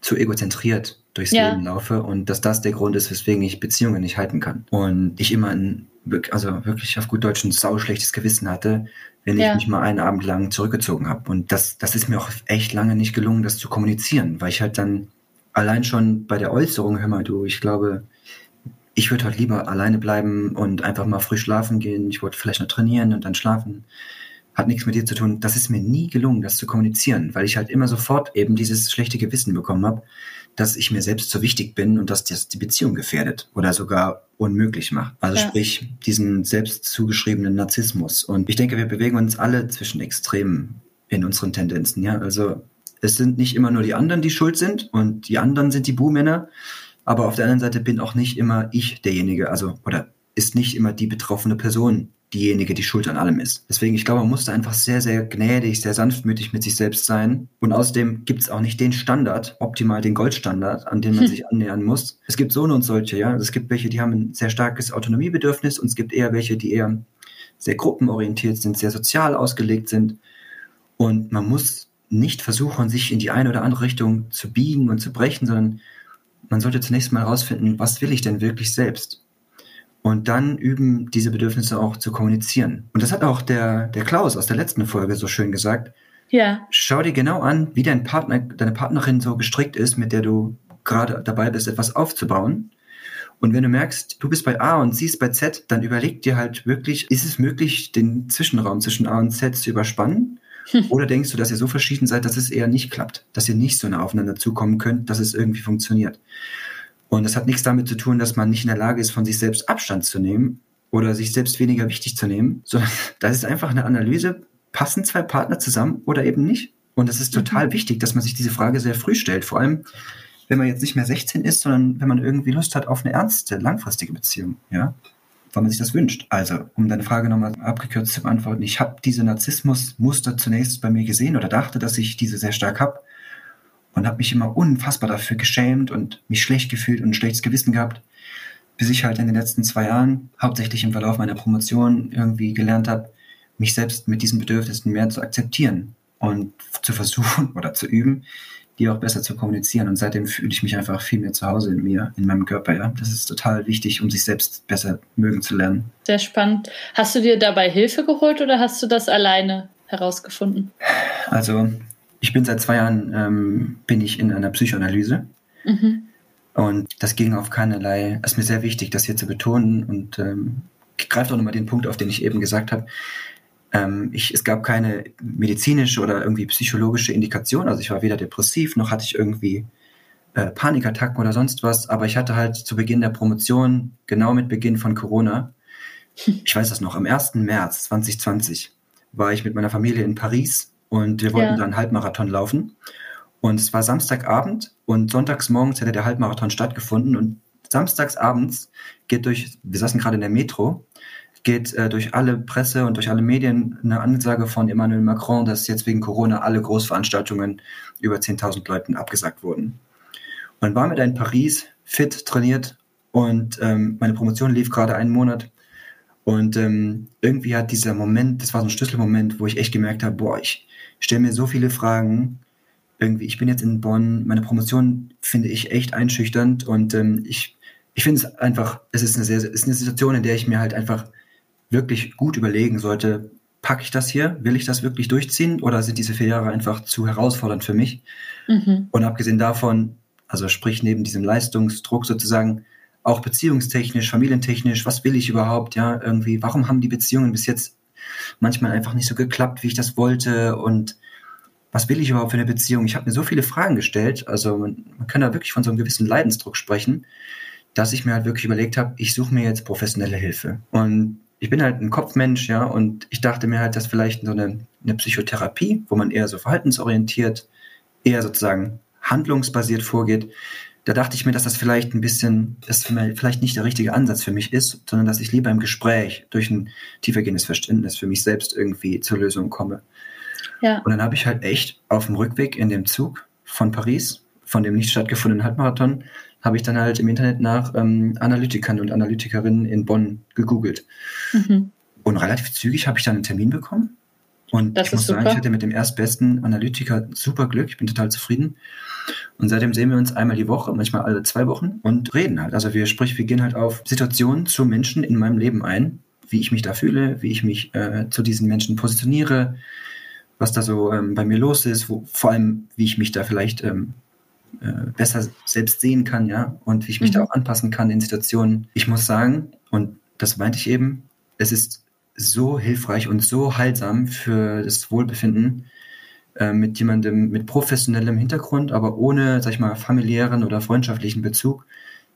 zu egozentriert durchs ja. Leben laufe und dass das der Grund ist, weswegen ich Beziehungen nicht halten kann. Und ich immer ein, also wirklich auf gut Deutsch ein sauschlechtes Gewissen hatte, wenn ja. ich mich mal einen Abend lang zurückgezogen habe. Und das, das ist mir auch echt lange nicht gelungen, das zu kommunizieren, weil ich halt dann allein schon bei der Äußerung, hör mal du, ich glaube, ich würde heute lieber alleine bleiben und einfach mal früh schlafen gehen. Ich wollte vielleicht noch trainieren und dann schlafen. Hat nichts mit dir zu tun. Das ist mir nie gelungen, das zu kommunizieren, weil ich halt immer sofort eben dieses schlechte Gewissen bekommen habe, dass ich mir selbst so wichtig bin und dass das die Beziehung gefährdet oder sogar unmöglich macht. Also ja. sprich, diesen selbst zugeschriebenen Narzissmus. Und ich denke, wir bewegen uns alle zwischen Extremen in unseren Tendenzen. Ja, also es sind nicht immer nur die anderen, die schuld sind und die anderen sind die Buhmänner. Aber auf der anderen Seite bin auch nicht immer ich derjenige, also, oder ist nicht immer die betroffene Person diejenige, die schuld an allem ist. Deswegen, ich glaube, man muss da einfach sehr, sehr gnädig, sehr sanftmütig mit sich selbst sein. Und außerdem gibt es auch nicht den Standard, optimal den Goldstandard, an den man sich annähern muss. Es gibt so und solche, ja. Es gibt welche, die haben ein sehr starkes Autonomiebedürfnis und es gibt eher welche, die eher sehr gruppenorientiert sind, sehr sozial ausgelegt sind. Und man muss nicht versuchen, sich in die eine oder andere Richtung zu biegen und zu brechen, sondern man sollte zunächst mal herausfinden, was will ich denn wirklich selbst? Und dann üben, diese Bedürfnisse auch zu kommunizieren. Und das hat auch der, der Klaus aus der letzten Folge so schön gesagt. Ja. Schau dir genau an, wie dein Partner, deine Partnerin so gestrickt ist, mit der du gerade dabei bist, etwas aufzubauen. Und wenn du merkst, du bist bei A und sie ist bei Z, dann überleg dir halt wirklich, ist es möglich, den Zwischenraum zwischen A und Z zu überspannen? Oder denkst du, dass ihr so verschieden seid, dass es eher nicht klappt, dass ihr nicht so nah aufeinander zukommen könnt, dass es irgendwie funktioniert? Und das hat nichts damit zu tun, dass man nicht in der Lage ist, von sich selbst Abstand zu nehmen oder sich selbst weniger wichtig zu nehmen, sondern das ist einfach eine Analyse, passen zwei Partner zusammen oder eben nicht? Und es ist total mhm. wichtig, dass man sich diese Frage sehr früh stellt, vor allem wenn man jetzt nicht mehr 16 ist, sondern wenn man irgendwie Lust hat auf eine ernste, langfristige Beziehung, ja weil man sich das wünscht. Also, um deine Frage nochmal abgekürzt zu beantworten, ich habe diese Narzissmusmuster zunächst bei mir gesehen oder dachte, dass ich diese sehr stark habe und habe mich immer unfassbar dafür geschämt und mich schlecht gefühlt und ein schlechtes Gewissen gehabt, bis ich halt in den letzten zwei Jahren, hauptsächlich im Verlauf meiner Promotion, irgendwie gelernt habe, mich selbst mit diesen Bedürfnissen mehr zu akzeptieren und zu versuchen oder zu üben, die auch besser zu kommunizieren. Und seitdem fühle ich mich einfach viel mehr zu Hause in mir, in meinem Körper. Ja, das ist total wichtig, um sich selbst besser mögen zu lernen. Sehr spannend. Hast du dir dabei Hilfe geholt oder hast du das alleine herausgefunden? Also ich bin seit zwei Jahren ähm, bin ich in einer Psychoanalyse. Mhm. Und das ging auf keinerlei, es ist mir sehr wichtig, das hier zu betonen und ähm, ich greife auch nochmal den Punkt auf, den ich eben gesagt habe. Ähm, ich, es gab keine medizinische oder irgendwie psychologische Indikation. Also ich war weder depressiv, noch hatte ich irgendwie äh, Panikattacken oder sonst was. Aber ich hatte halt zu Beginn der Promotion, genau mit Beginn von Corona, ich weiß das noch, am 1. März 2020 war ich mit meiner Familie in Paris und wir wollten ja. dann Halbmarathon laufen. Und es war Samstagabend und sonntags morgens hätte der Halbmarathon stattgefunden und samstags abends geht durch, wir saßen gerade in der Metro geht äh, durch alle Presse und durch alle Medien eine Ansage von Emmanuel Macron, dass jetzt wegen Corona alle Großveranstaltungen über 10.000 Leuten abgesagt wurden. Und war mit in Paris, fit, trainiert und ähm, meine Promotion lief gerade einen Monat. Und ähm, irgendwie hat dieser Moment, das war so ein Schlüsselmoment, wo ich echt gemerkt habe, boah, ich stelle mir so viele Fragen. Irgendwie, ich bin jetzt in Bonn, meine Promotion finde ich echt einschüchternd und ähm, ich, ich finde es einfach, es ist eine sehr, es ist eine Situation, in der ich mir halt einfach wirklich gut überlegen sollte, packe ich das hier? Will ich das wirklich durchziehen? Oder sind diese vier Jahre einfach zu herausfordernd für mich? Mhm. Und abgesehen davon, also sprich neben diesem Leistungsdruck sozusagen, auch beziehungstechnisch, familientechnisch, was will ich überhaupt? Ja, irgendwie, warum haben die Beziehungen bis jetzt manchmal einfach nicht so geklappt, wie ich das wollte? Und was will ich überhaupt für eine Beziehung? Ich habe mir so viele Fragen gestellt, also man, man kann da wirklich von so einem gewissen Leidensdruck sprechen, dass ich mir halt wirklich überlegt habe, ich suche mir jetzt professionelle Hilfe. Und ich bin halt ein Kopfmensch, ja, und ich dachte mir halt, dass vielleicht so eine, eine Psychotherapie, wo man eher so verhaltensorientiert, eher sozusagen handlungsbasiert vorgeht, da dachte ich mir, dass das vielleicht ein bisschen, das vielleicht nicht der richtige Ansatz für mich ist, sondern dass ich lieber im Gespräch durch ein tiefergehendes Verständnis für mich selbst irgendwie zur Lösung komme. Ja. Und dann habe ich halt echt auf dem Rückweg in dem Zug von Paris, von dem nicht stattgefundenen Halbmarathon, habe ich dann halt im Internet nach ähm, Analytikern und Analytikerinnen in Bonn gegoogelt. Mhm. Und relativ zügig habe ich dann einen Termin bekommen. Und das ich muss super. sagen, ich hatte mit dem erstbesten Analytiker super Glück. Ich bin total zufrieden. Und seitdem sehen wir uns einmal die Woche, manchmal alle zwei Wochen und reden halt. Also wir sprich, wir gehen halt auf Situationen zu Menschen in meinem Leben ein, wie ich mich da fühle, wie ich mich äh, zu diesen Menschen positioniere, was da so ähm, bei mir los ist, wo, vor allem, wie ich mich da vielleicht ähm, äh, besser selbst sehen kann, ja, und wie ich mich mhm. da auch anpassen kann in Situationen. Ich muss sagen, und das meinte ich eben, es ist so hilfreich und so heilsam für das Wohlbefinden äh, mit jemandem mit professionellem Hintergrund, aber ohne, sag ich mal, familiären oder freundschaftlichen Bezug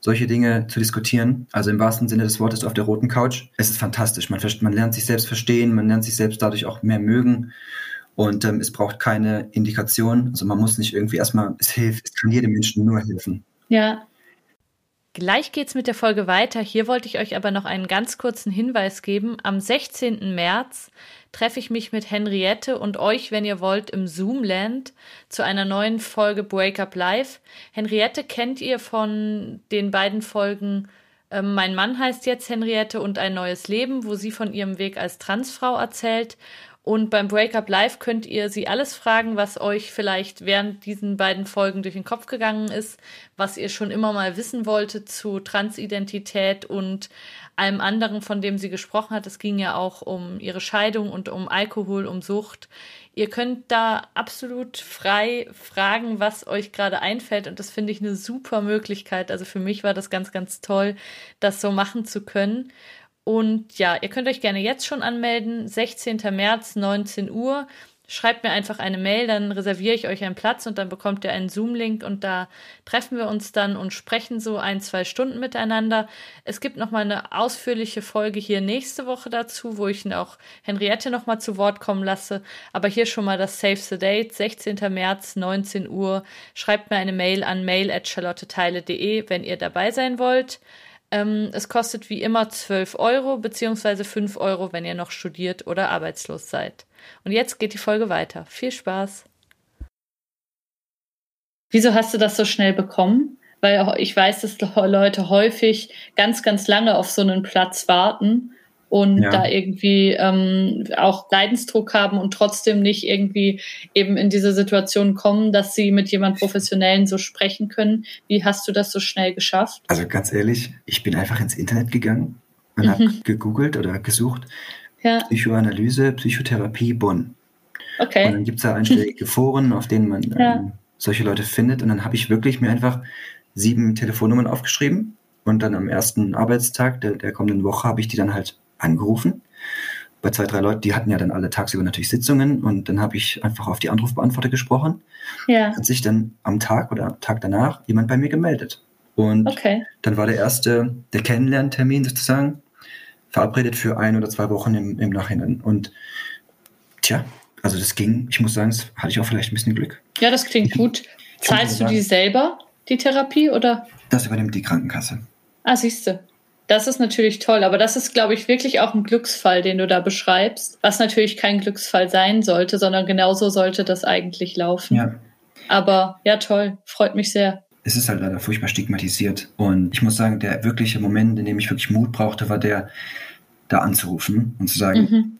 solche Dinge zu diskutieren. Also im wahrsten Sinne des Wortes auf der roten Couch. Es ist fantastisch. Man, man lernt sich selbst verstehen, man lernt sich selbst dadurch auch mehr mögen. Und ähm, es braucht keine Indikation. Also man muss nicht irgendwie erstmal, es hilft, es kann jedem Menschen nur helfen. Ja. Gleich geht's mit der Folge weiter. Hier wollte ich euch aber noch einen ganz kurzen Hinweis geben. Am 16. März treffe ich mich mit Henriette und euch, wenn ihr wollt, im Zoomland zu einer neuen Folge Break Up Live. Henriette kennt ihr von den beiden Folgen ähm, Mein Mann heißt jetzt Henriette und ein neues Leben, wo sie von ihrem Weg als Transfrau erzählt. Und beim Breakup Live könnt ihr sie alles fragen, was euch vielleicht während diesen beiden Folgen durch den Kopf gegangen ist, was ihr schon immer mal wissen wolltet zu Transidentität und allem anderen, von dem sie gesprochen hat. Es ging ja auch um ihre Scheidung und um Alkohol, um Sucht. Ihr könnt da absolut frei fragen, was euch gerade einfällt. Und das finde ich eine super Möglichkeit. Also für mich war das ganz, ganz toll, das so machen zu können. Und ja, ihr könnt euch gerne jetzt schon anmelden. 16. März, 19 Uhr. Schreibt mir einfach eine Mail, dann reserviere ich euch einen Platz und dann bekommt ihr einen Zoom-Link und da treffen wir uns dann und sprechen so ein, zwei Stunden miteinander. Es gibt nochmal eine ausführliche Folge hier nächste Woche dazu, wo ich auch Henriette nochmal zu Wort kommen lasse. Aber hier schon mal das Save the Date, 16. März, 19 Uhr. Schreibt mir eine Mail an mail.charlotteteile.de, wenn ihr dabei sein wollt. Ähm, es kostet wie immer 12 Euro beziehungsweise 5 Euro, wenn ihr noch studiert oder arbeitslos seid. Und jetzt geht die Folge weiter. Viel Spaß! Wieso hast du das so schnell bekommen? Weil ich weiß, dass Leute häufig ganz, ganz lange auf so einen Platz warten und ja. da irgendwie ähm, auch Leidensdruck haben und trotzdem nicht irgendwie eben in diese Situation kommen, dass sie mit jemand Professionellen so sprechen können. Wie hast du das so schnell geschafft? Also ganz ehrlich, ich bin einfach ins Internet gegangen und mhm. habe gegoogelt oder gesucht ja. Psychoanalyse, Psychotherapie Bonn. Okay. Und dann gibt es da einschlägige Foren, auf denen man ja. ähm, solche Leute findet. Und dann habe ich wirklich mir einfach sieben Telefonnummern aufgeschrieben. Und dann am ersten Arbeitstag der, der kommenden Woche habe ich die dann halt angerufen bei zwei, drei Leuten, die hatten ja dann alle tagsüber natürlich Sitzungen und dann habe ich einfach auf die Anrufbeantworter gesprochen. Ja. Hat sich dann am Tag oder am Tag danach jemand bei mir gemeldet. Und okay. dann war der erste, der Kennenlerntermin sozusagen, verabredet für ein oder zwei Wochen im, im Nachhinein. Und tja, also das ging, ich muss sagen, das hatte ich auch vielleicht ein bisschen Glück. Ja, das klingt gut. Zahlst du die selber, die Therapie, oder? Das übernimmt die Krankenkasse. Ah, siehst du. Das ist natürlich toll, aber das ist, glaube ich, wirklich auch ein Glücksfall, den du da beschreibst, was natürlich kein Glücksfall sein sollte, sondern genauso sollte das eigentlich laufen. Ja. Aber ja, toll, freut mich sehr. es ist halt leider furchtbar stigmatisiert. Und ich muss sagen, der wirkliche Moment, in dem ich wirklich Mut brauchte, war der, da anzurufen und zu sagen, mhm.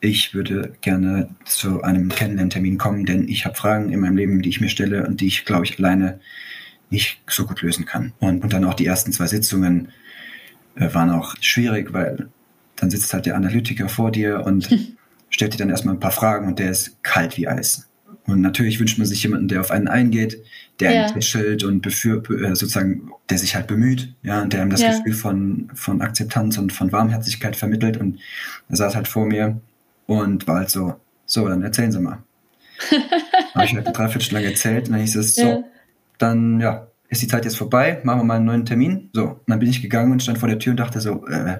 ich würde gerne zu einem Kennenlerntermin kommen, denn ich habe Fragen in meinem Leben, die ich mir stelle und die ich, glaube ich, alleine nicht so gut lösen kann. Und, und dann auch die ersten zwei Sitzungen waren auch schwierig, weil dann sitzt halt der Analytiker vor dir und stellt dir dann erstmal ein paar Fragen und der ist kalt wie Eis. Und natürlich wünscht man sich jemanden, der auf einen eingeht, der ja. einen tätschelt und befür, äh, sozusagen, der sich halt bemüht, ja, und der ihm das ja. Gefühl von, von Akzeptanz und von Warmherzigkeit vermittelt. Und er saß halt vor mir und war halt so, so, dann erzählen Sie mal. habe ich halt eine Dreiviertelstunde erzählt und dann hieß es, so, ja. dann, ja, ist die Zeit jetzt vorbei, machen wir mal einen neuen Termin. So, und dann bin ich gegangen und stand vor der Tür und dachte so, äh,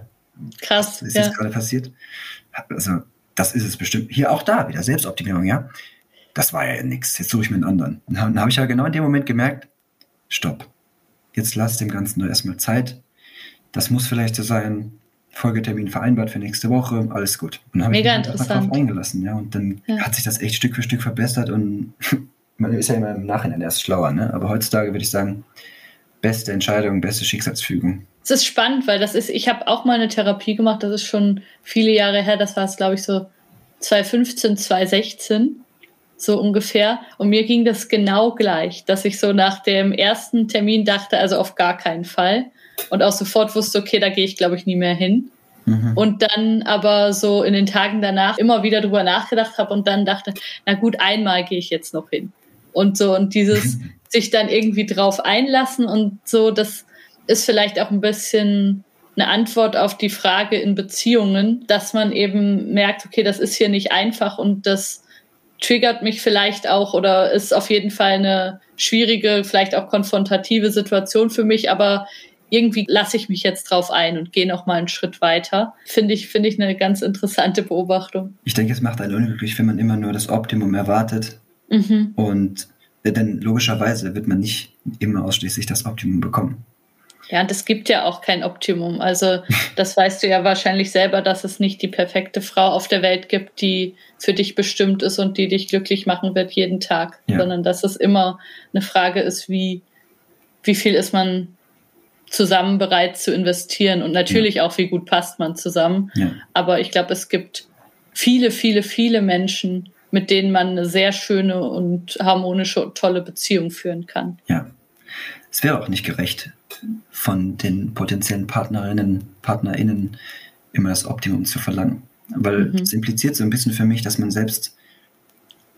krass, was ist jetzt gerade passiert? Also, das ist es bestimmt. Hier auch da wieder Selbstoptimierung, ja das war ja nichts, jetzt suche ich mir einen anderen. Und dann habe ich ja genau in dem Moment gemerkt, stopp, jetzt lass dem Ganzen nur erstmal Zeit. Das muss vielleicht so sein, Folgetermin vereinbart für nächste Woche, alles gut. Und dann habe ich mich einfach darauf eingelassen, ja. Und dann ja. hat sich das echt Stück für Stück verbessert und man ist ja immer im Nachhinein erst schlauer, ne? Aber heutzutage würde ich sagen, beste Entscheidung, beste Schicksalsfügung. Es ist spannend, weil das ist, ich habe auch mal eine Therapie gemacht, das ist schon viele Jahre her, das war es, glaube ich, so 2015, 2016 so ungefähr. Und mir ging das genau gleich, dass ich so nach dem ersten Termin dachte, also auf gar keinen Fall. Und auch sofort wusste, okay, da gehe ich, glaube ich, nie mehr hin. Mhm. Und dann aber so in den Tagen danach immer wieder drüber nachgedacht habe und dann dachte, na gut, einmal gehe ich jetzt noch hin. Und so, und dieses sich dann irgendwie drauf einlassen und so, das ist vielleicht auch ein bisschen eine Antwort auf die Frage in Beziehungen, dass man eben merkt, okay, das ist hier nicht einfach und das triggert mich vielleicht auch oder ist auf jeden Fall eine schwierige, vielleicht auch konfrontative Situation für mich, aber irgendwie lasse ich mich jetzt drauf ein und gehe noch mal einen Schritt weiter. Finde ich, finde ich eine ganz interessante Beobachtung. Ich denke, es macht einen unglücklich, wenn man immer nur das Optimum erwartet. Mhm. Und äh, denn logischerweise wird man nicht immer ausschließlich das Optimum bekommen. Ja, und es gibt ja auch kein Optimum. Also das weißt du ja wahrscheinlich selber, dass es nicht die perfekte Frau auf der Welt gibt, die für dich bestimmt ist und die dich glücklich machen wird jeden Tag, ja. sondern dass es immer eine Frage ist, wie, wie viel ist man zusammen bereit zu investieren und natürlich ja. auch, wie gut passt man zusammen. Ja. Aber ich glaube, es gibt viele, viele, viele Menschen, mit denen man eine sehr schöne und harmonische, tolle Beziehung führen kann. Ja. Es wäre auch nicht gerecht, von den potenziellen Partnerinnen, PartnerInnen immer das Optimum zu verlangen. Weil mhm. impliziert so ein bisschen für mich, dass man selbst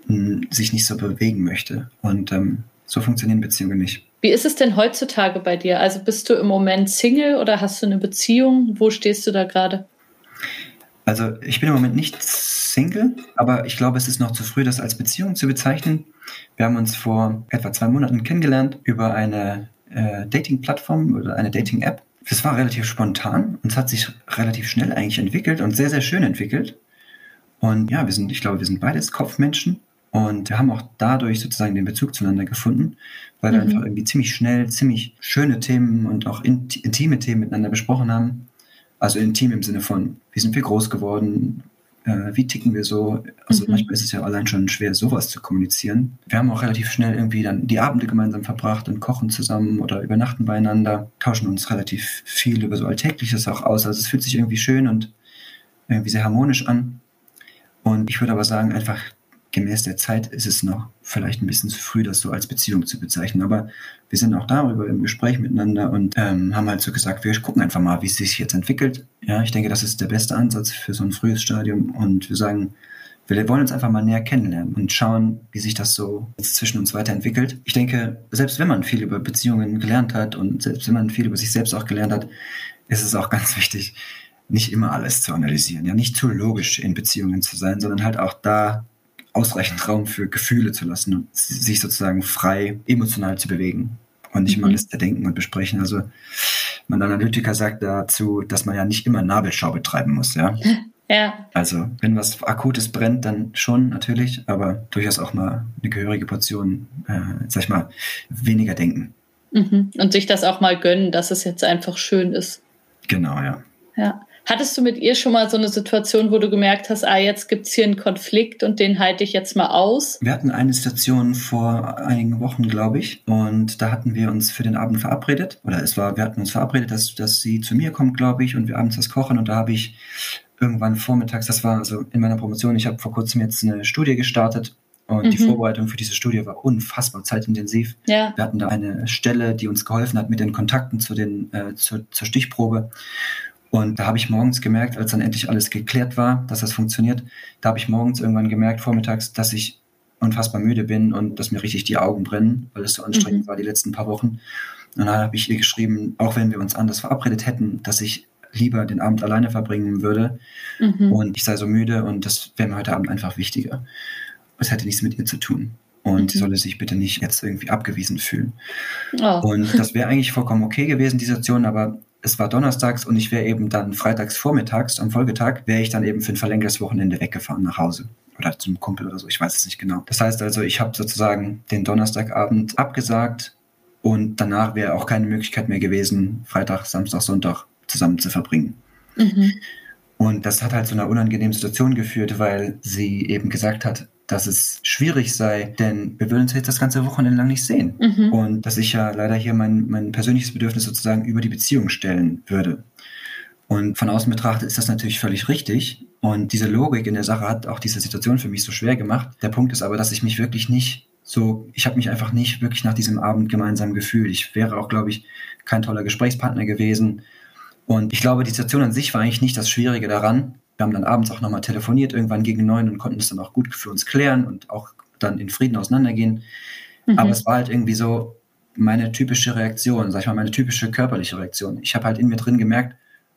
mh, hm, sich nicht so bewegen möchte. Und ähm, so funktionieren Beziehungen nicht. Wie ist es denn heutzutage bei dir? Also bist du im Moment Single oder hast du eine Beziehung? Wo stehst du da gerade? Also ich bin im Moment nicht Single, aber ich glaube, es ist noch zu früh, das als Beziehung zu bezeichnen. Wir haben uns vor etwa zwei Monaten kennengelernt über eine äh, Dating-Plattform oder eine Dating-App. Das war relativ spontan und es hat sich relativ schnell eigentlich entwickelt und sehr, sehr schön entwickelt. Und ja, wir sind, ich glaube, wir sind beides Kopfmenschen und wir haben auch dadurch sozusagen den Bezug zueinander gefunden, weil wir mhm. einfach irgendwie ziemlich schnell, ziemlich schöne Themen und auch intime Themen miteinander besprochen haben. Also intim im Sinne von, wie sind wir groß geworden, äh, wie ticken wir so. Also mhm. manchmal ist es ja allein schon schwer, sowas zu kommunizieren. Wir haben auch relativ schnell irgendwie dann die Abende gemeinsam verbracht und kochen zusammen oder übernachten beieinander, tauschen uns relativ viel über so Alltägliches auch aus. Also es fühlt sich irgendwie schön und irgendwie sehr harmonisch an. Und ich würde aber sagen, einfach gemäß der Zeit ist es noch vielleicht ein bisschen zu früh, das so als Beziehung zu bezeichnen. Aber wir sind auch darüber im Gespräch miteinander und ähm, haben halt so gesagt, wir gucken einfach mal, wie es sich jetzt entwickelt. Ja, ich denke, das ist der beste Ansatz für so ein frühes Stadium. Und wir sagen, wir wollen uns einfach mal näher kennenlernen und schauen, wie sich das so zwischen uns weiterentwickelt. Ich denke, selbst wenn man viel über Beziehungen gelernt hat und selbst wenn man viel über sich selbst auch gelernt hat, ist es auch ganz wichtig, nicht immer alles zu analysieren, ja, nicht zu logisch in Beziehungen zu sein, sondern halt auch da ausreichend Raum für Gefühle zu lassen und sich sozusagen frei emotional zu bewegen und nicht mhm. immer alles zerdenken und besprechen. Also mein Analytiker sagt dazu, dass man ja nicht immer Nabelschau betreiben muss, ja. Ja. Also, wenn was Akutes brennt, dann schon natürlich, aber durchaus auch mal eine gehörige Portion, äh, sag ich mal, weniger denken. Mhm. Und sich das auch mal gönnen, dass es jetzt einfach schön ist. Genau, ja. Ja. Hattest du mit ihr schon mal so eine Situation, wo du gemerkt hast, ah, jetzt gibt's hier einen Konflikt und den halte ich jetzt mal aus? Wir hatten eine Situation vor einigen Wochen, glaube ich, und da hatten wir uns für den Abend verabredet. Oder es war, wir hatten uns verabredet, dass, dass sie zu mir kommt, glaube ich, und wir abends was kochen. Und da habe ich irgendwann vormittags, das war also in meiner Promotion, ich habe vor kurzem jetzt eine Studie gestartet und mhm. die Vorbereitung für diese Studie war unfassbar zeitintensiv. Ja. Wir hatten da eine Stelle, die uns geholfen hat mit den Kontakten zu den, äh, zur, zur Stichprobe. Und da habe ich morgens gemerkt, als dann endlich alles geklärt war, dass das funktioniert, da habe ich morgens irgendwann gemerkt, vormittags, dass ich unfassbar müde bin und dass mir richtig die Augen brennen, weil es so anstrengend mhm. war die letzten paar Wochen. Und dann habe ich ihr geschrieben, auch wenn wir uns anders verabredet hätten, dass ich lieber den Abend alleine verbringen würde mhm. und ich sei so müde und das wäre mir heute Abend einfach wichtiger. Es hätte nichts mit ihr zu tun und mhm. sie solle sich bitte nicht jetzt irgendwie abgewiesen fühlen. Oh. Und das wäre eigentlich vollkommen okay gewesen, die Situation, aber es war donnerstags und ich wäre eben dann freitags vormittags am Folgetag, wäre ich dann eben für ein verlängertes Wochenende weggefahren nach Hause oder zum Kumpel oder so, ich weiß es nicht genau. Das heißt also, ich habe sozusagen den Donnerstagabend abgesagt und danach wäre auch keine Möglichkeit mehr gewesen, Freitag, Samstag, Sonntag zusammen zu verbringen. Mhm. Und das hat halt zu einer unangenehmen Situation geführt, weil sie eben gesagt hat, dass es schwierig sei, denn wir würden uns jetzt das ganze Wochenende lang nicht sehen. Mhm. Und dass ich ja leider hier mein, mein persönliches Bedürfnis sozusagen über die Beziehung stellen würde. Und von außen betrachtet ist das natürlich völlig richtig. Und diese Logik in der Sache hat auch diese Situation für mich so schwer gemacht. Der Punkt ist aber, dass ich mich wirklich nicht so, ich habe mich einfach nicht wirklich nach diesem Abend gemeinsam gefühlt. Ich wäre auch, glaube ich, kein toller Gesprächspartner gewesen. Und ich glaube, die Situation an sich war eigentlich nicht das Schwierige daran. Wir haben dann abends auch nochmal telefoniert, irgendwann gegen neun und konnten es dann auch gut für uns klären und auch dann in Frieden auseinandergehen. Mhm. Aber es war halt irgendwie so meine typische Reaktion, sag ich mal, meine typische körperliche Reaktion. Ich habe halt in mir drin gemerkt,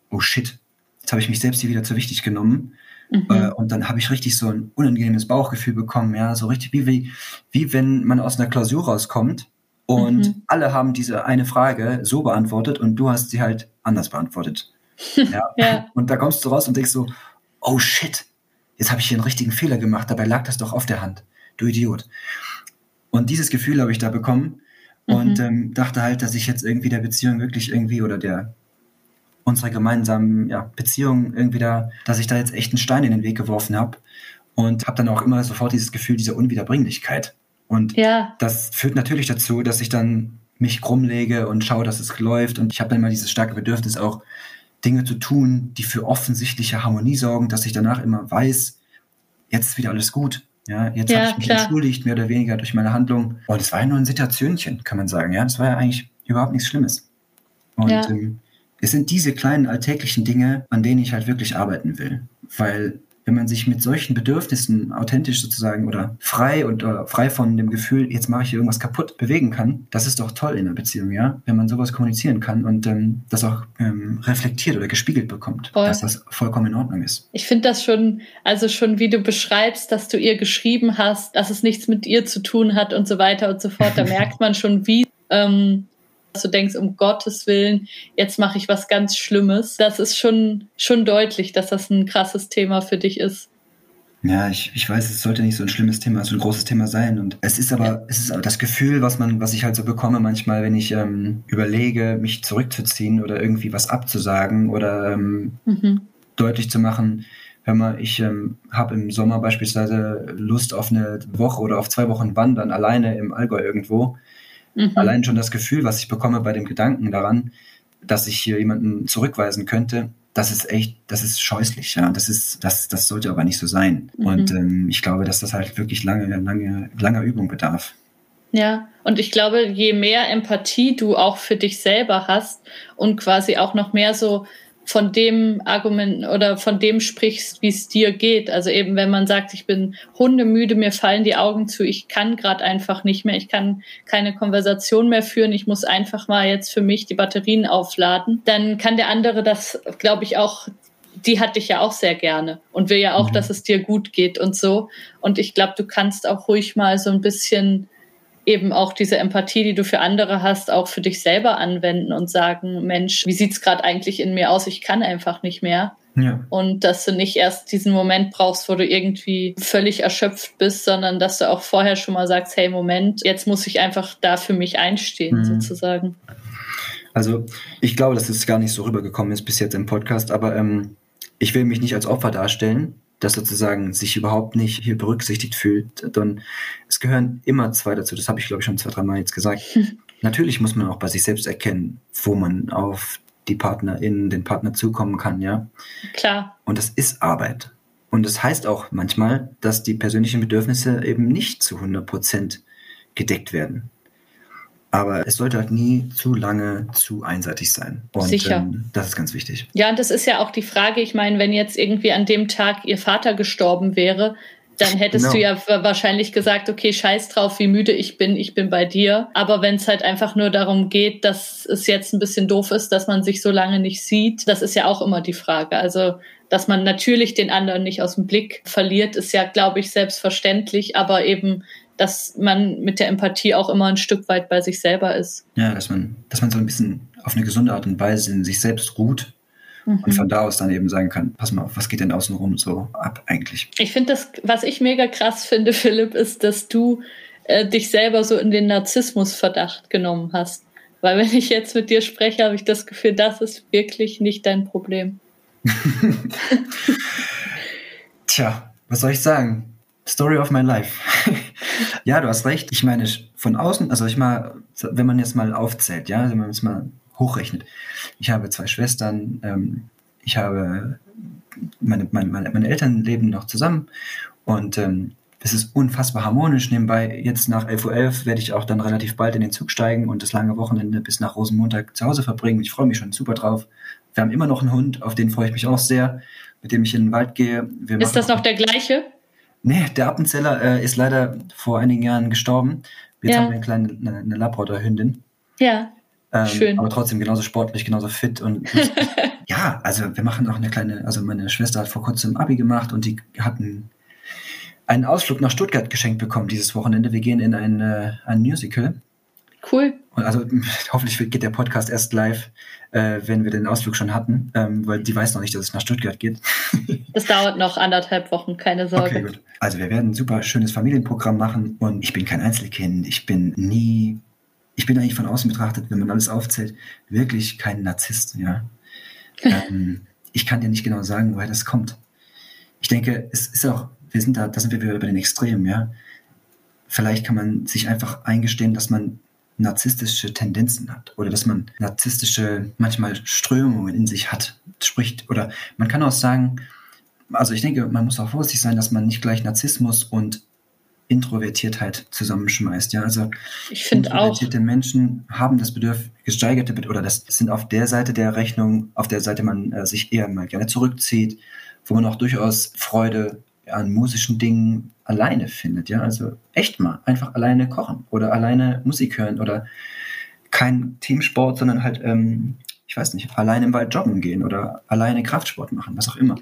oh shit, jetzt habe ich mich selbst hier wieder zu wichtig genommen. Mhm. Äh, und dann habe ich richtig so ein unangenehmes Bauchgefühl bekommen, ja, so richtig wie, wie, wie wenn man aus einer Klausur rauskommt und mhm. alle haben diese eine Frage so beantwortet und du hast sie halt anders beantwortet. Ja. ja. Und da kommst du raus und denkst so, oh shit, jetzt habe ich hier einen richtigen Fehler gemacht, dabei lag das doch auf der Hand, du Idiot. Und dieses Gefühl habe ich da bekommen und mhm. ähm, dachte halt, dass ich jetzt irgendwie der Beziehung wirklich irgendwie oder der unserer gemeinsamen ja, Beziehung irgendwie da, dass ich da jetzt echt einen Stein in den Weg geworfen habe und habe dann auch immer sofort dieses Gefühl dieser Unwiederbringlichkeit. Und ja. das führt natürlich dazu, dass ich dann mich krumm lege und schaue, dass es läuft. Und ich habe dann immer dieses starke Bedürfnis auch, Dinge zu tun, die für offensichtliche Harmonie sorgen, dass ich danach immer weiß, jetzt ist wieder alles gut. Ja, jetzt ja, habe ich mich klar. entschuldigt, mehr oder weniger durch meine Handlung. Und es war ja nur ein Situationchen, kann man sagen. Ja, das war ja eigentlich überhaupt nichts Schlimmes. Und ja. ähm, es sind diese kleinen alltäglichen Dinge, an denen ich halt wirklich arbeiten will. Weil wenn man sich mit solchen Bedürfnissen authentisch sozusagen oder frei und oder frei von dem Gefühl, jetzt mache ich hier irgendwas kaputt, bewegen kann, das ist doch toll in einer Beziehung, ja, wenn man sowas kommunizieren kann und ähm, das auch ähm, reflektiert oder gespiegelt bekommt, Voll. dass das vollkommen in Ordnung ist. Ich finde das schon, also schon wie du beschreibst, dass du ihr geschrieben hast, dass es nichts mit ihr zu tun hat und so weiter und so fort, da merkt man schon, wie ähm, dass du denkst, um Gottes Willen, jetzt mache ich was ganz Schlimmes. Das ist schon, schon deutlich, dass das ein krasses Thema für dich ist. Ja, ich, ich weiß, es sollte nicht so ein schlimmes Thema, so ein großes Thema sein. Und es ist aber, ja. es ist das Gefühl, was man, was ich halt so bekomme manchmal, wenn ich ähm, überlege, mich zurückzuziehen oder irgendwie was abzusagen oder ähm, mhm. deutlich zu machen, hör mal, ich ähm, habe im Sommer beispielsweise Lust auf eine Woche oder auf zwei Wochen Wandern alleine im Allgäu irgendwo. Mhm. Allein schon das Gefühl, was ich bekomme bei dem Gedanken daran, dass ich hier jemanden zurückweisen könnte, das ist echt, das ist scheußlich, ja. Das ist, das, das sollte aber nicht so sein. Mhm. Und ähm, ich glaube, dass das halt wirklich lange, lange, langer Übung bedarf. Ja, und ich glaube, je mehr Empathie du auch für dich selber hast und quasi auch noch mehr so von dem Argument oder von dem sprichst, wie es dir geht. Also eben, wenn man sagt, ich bin hundemüde, mir fallen die Augen zu, ich kann gerade einfach nicht mehr, ich kann keine Konversation mehr führen, ich muss einfach mal jetzt für mich die Batterien aufladen, dann kann der andere das, glaube ich, auch die hat dich ja auch sehr gerne und will ja auch, mhm. dass es dir gut geht und so. Und ich glaube, du kannst auch ruhig mal so ein bisschen eben auch diese Empathie, die du für andere hast, auch für dich selber anwenden und sagen, Mensch, wie sieht's gerade eigentlich in mir aus? Ich kann einfach nicht mehr. Ja. Und dass du nicht erst diesen Moment brauchst, wo du irgendwie völlig erschöpft bist, sondern dass du auch vorher schon mal sagst, hey Moment, jetzt muss ich einfach da für mich einstehen, mhm. sozusagen. Also ich glaube, dass es gar nicht so rübergekommen ist bis jetzt im Podcast, aber ähm, ich will mich nicht als Opfer darstellen, das sozusagen sich überhaupt nicht hier berücksichtigt fühlt. Denn es gehören immer zwei dazu. Das habe ich, glaube ich, schon zwei, drei Mal jetzt gesagt. Hm. Natürlich muss man auch bei sich selbst erkennen, wo man auf die Partnerin, den Partner zukommen kann, ja. Klar. Und das ist Arbeit. Und das heißt auch manchmal, dass die persönlichen Bedürfnisse eben nicht zu 100 Prozent gedeckt werden. Aber es sollte halt nie zu lange zu einseitig sein. Und Sicher. Ähm, das ist ganz wichtig. Ja, und das ist ja auch die Frage, ich meine, wenn jetzt irgendwie an dem Tag ihr Vater gestorben wäre, dann hättest genau. du ja wahrscheinlich gesagt, okay, scheiß drauf, wie müde ich bin, ich bin bei dir. Aber wenn es halt einfach nur darum geht, dass es jetzt ein bisschen doof ist, dass man sich so lange nicht sieht, das ist ja auch immer die Frage. Also, dass man natürlich den anderen nicht aus dem Blick verliert, ist ja, glaube ich, selbstverständlich, aber eben dass man mit der Empathie auch immer ein Stück weit bei sich selber ist. Ja, dass man, dass man so ein bisschen auf eine gesunde Art und Weise in sich selbst ruht mhm. und von da aus dann eben sagen kann, pass mal auf, was geht denn außenrum so ab eigentlich? Ich finde das, was ich mega krass finde, Philipp, ist, dass du äh, dich selber so in den Narzissmusverdacht genommen hast. Weil wenn ich jetzt mit dir spreche, habe ich das Gefühl, das ist wirklich nicht dein Problem. Tja, was soll ich sagen? Story of my life. ja, du hast recht. Ich meine, von außen, also ich mal, wenn man jetzt mal aufzählt, ja, wenn man es mal hochrechnet. Ich habe zwei Schwestern, ähm, ich habe meine, meine, meine, Eltern leben noch zusammen und ähm, es ist unfassbar harmonisch. Nebenbei, jetzt nach 11.11 Uhr werde ich auch dann relativ bald in den Zug steigen und das lange Wochenende bis nach Rosenmontag zu Hause verbringen. Ich freue mich schon super drauf. Wir haben immer noch einen Hund, auf den freue ich mich auch sehr, mit dem ich in den Wald gehe. Wir ist das noch der gleiche? Nee, der Appenzeller äh, ist leider vor einigen Jahren gestorben. Jetzt ja. haben wir eine kleine eine, eine Labrador-Hündin. Ja. Ähm, Schön. Aber trotzdem genauso sportlich, genauso fit und ja, also wir machen auch eine kleine, also meine Schwester hat vor kurzem Abi gemacht und die hatten einen Ausflug nach Stuttgart geschenkt bekommen dieses Wochenende. Wir gehen in ein, äh, ein Musical. Cool. Und also hoffentlich geht der Podcast erst live, äh, wenn wir den Ausflug schon hatten, ähm, weil die weiß noch nicht, dass es nach Stuttgart geht. Das dauert noch anderthalb Wochen, keine Sorge. Okay, gut. Also wir werden ein super schönes Familienprogramm machen und ich bin kein Einzelkind. Ich bin nie, ich bin eigentlich von außen betrachtet, wenn man alles aufzählt, wirklich kein Narzisst, ja. ähm, ich kann dir nicht genau sagen, woher das kommt. Ich denke, es ist auch, wir sind da, da sind wir wieder bei den Extremen, ja. Vielleicht kann man sich einfach eingestehen, dass man narzisstische Tendenzen hat oder dass man narzisstische manchmal Strömungen in sich hat, spricht oder man kann auch sagen, also ich denke, man muss auch vorsichtig sein, dass man nicht gleich Narzissmus und Introvertiertheit zusammenschmeißt. Ja, also ich finde auch introvertierte Menschen haben das Bedürfnis gesteigerte oder das sind auf der Seite der Rechnung, auf der Seite man äh, sich eher mal gerne zurückzieht, wo man auch durchaus Freude an musischen Dingen alleine findet. Ja, also echt mal einfach alleine kochen oder alleine Musik hören oder kein Teamsport, sondern halt, ähm, ich weiß nicht, alleine im Wald joggen gehen oder alleine Kraftsport machen, was auch immer.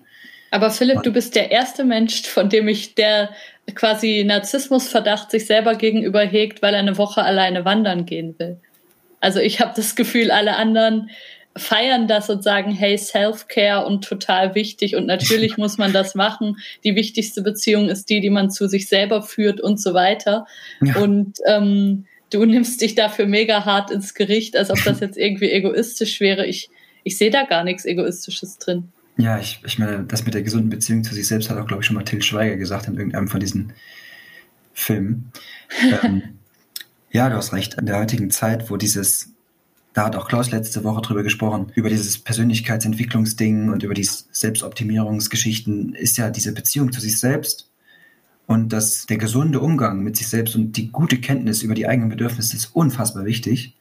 Aber Philipp, du bist der erste Mensch, von dem ich der quasi Narzissmusverdacht sich selber gegenüber hegt, weil er eine Woche alleine wandern gehen will. Also ich habe das Gefühl, alle anderen feiern das und sagen, hey, Self-Care und total wichtig und natürlich muss man das machen. Die wichtigste Beziehung ist die, die man zu sich selber führt und so weiter. Ja. Und ähm, du nimmst dich dafür mega hart ins Gericht, als ob das jetzt irgendwie egoistisch wäre. Ich, ich sehe da gar nichts Egoistisches drin. Ja, ich, ich meine, das mit der gesunden Beziehung zu sich selbst hat auch, glaube ich, schon mal Till Schweiger gesagt in irgendeinem von diesen Filmen. ähm, ja, du hast recht. In der heutigen Zeit, wo dieses da hat auch Klaus letzte Woche drüber gesprochen, über dieses Persönlichkeitsentwicklungsding und über die Selbstoptimierungsgeschichten, ist ja diese Beziehung zu sich selbst und das, der gesunde Umgang mit sich selbst und die gute Kenntnis über die eigenen Bedürfnisse ist unfassbar wichtig.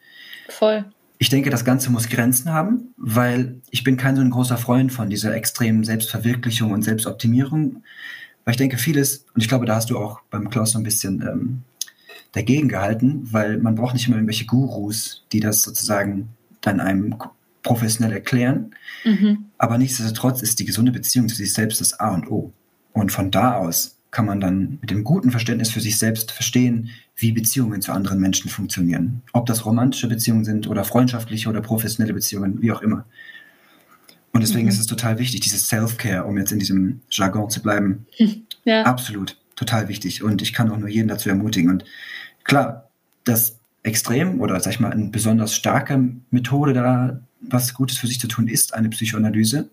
Voll. Ich denke, das Ganze muss Grenzen haben, weil ich bin kein so ein großer Freund von dieser extremen Selbstverwirklichung und Selbstoptimierung. Weil ich denke, vieles, und ich glaube, da hast du auch beim Klaus so ein bisschen ähm, dagegen gehalten, weil man braucht nicht immer irgendwelche Gurus, die das sozusagen dann einem professionell erklären. Mhm. Aber nichtsdestotrotz ist die gesunde Beziehung zu sich selbst das A und O. Und von da aus kann man dann mit dem guten Verständnis für sich selbst verstehen, wie Beziehungen zu anderen Menschen funktionieren. Ob das romantische Beziehungen sind oder freundschaftliche oder professionelle Beziehungen, wie auch immer. Und deswegen mhm. ist es total wichtig, dieses Self-Care, um jetzt in diesem Jargon zu bleiben. Ja. Absolut, total wichtig. Und ich kann auch nur jeden dazu ermutigen. Und klar, das extrem oder sag ich mal eine besonders starke Methode da was Gutes für sich zu tun ist, eine Psychoanalyse.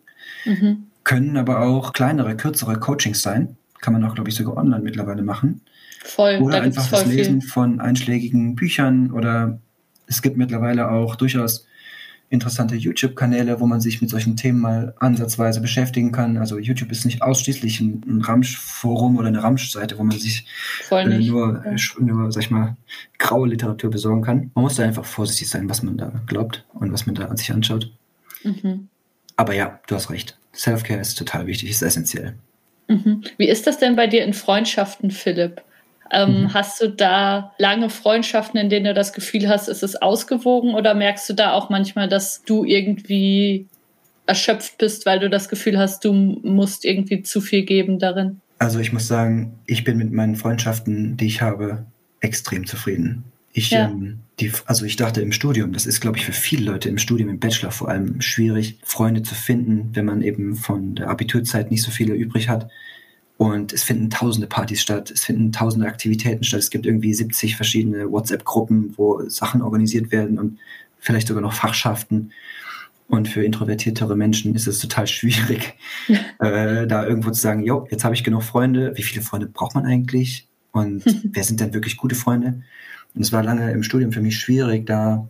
Mhm. Können aber auch kleinere, kürzere Coachings sein. Kann man auch, glaube ich, sogar online mittlerweile machen. Voll. Oder einfach das Lesen viel. von einschlägigen Büchern oder es gibt mittlerweile auch durchaus interessante YouTube-Kanäle, wo man sich mit solchen Themen mal ansatzweise beschäftigen kann. Also YouTube ist nicht ausschließlich ein, ein Ramsch-Forum oder eine Ramsch-Seite, wo man sich äh, nur, ja. nur, sag ich mal, graue Literatur besorgen kann. Man muss da einfach vorsichtig sein, was man da glaubt und was man da an sich anschaut. Mhm. Aber ja, du hast recht. Self-Care ist total wichtig, ist essentiell. Mhm. Wie ist das denn bei dir in Freundschaften, Philipp? Ähm, mhm. Hast du da lange Freundschaften, in denen du das Gefühl hast, ist es ausgewogen oder merkst du da auch manchmal, dass du irgendwie erschöpft bist, weil du das Gefühl hast, du musst irgendwie zu viel geben darin? Also ich muss sagen, ich bin mit meinen Freundschaften, die ich habe, extrem zufrieden. Ich, ja. ähm, die, also ich dachte im Studium, das ist, glaube ich, für viele Leute im Studium, im Bachelor vor allem schwierig, Freunde zu finden, wenn man eben von der Abiturzeit nicht so viele übrig hat. Und es finden tausende Partys statt, es finden tausende Aktivitäten statt. Es gibt irgendwie 70 verschiedene WhatsApp-Gruppen, wo Sachen organisiert werden und vielleicht sogar noch Fachschaften. Und für introvertiertere Menschen ist es total schwierig, äh, da irgendwo zu sagen, jo, jetzt habe ich genug Freunde. Wie viele Freunde braucht man eigentlich? Und wer sind denn wirklich gute Freunde? Und es war lange im Studium für mich schwierig, da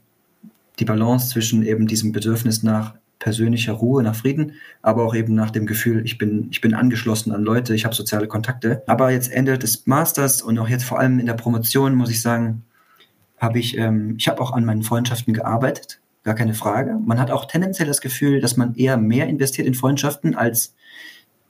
die Balance zwischen eben diesem Bedürfnis nach persönlicher Ruhe, nach Frieden, aber auch eben nach dem Gefühl, ich bin, ich bin angeschlossen an Leute, ich habe soziale Kontakte. Aber jetzt Ende des Masters und auch jetzt vor allem in der Promotion, muss ich sagen, habe ich, ähm, ich habe auch an meinen Freundschaften gearbeitet, gar keine Frage. Man hat auch tendenziell das Gefühl, dass man eher mehr investiert in Freundschaften als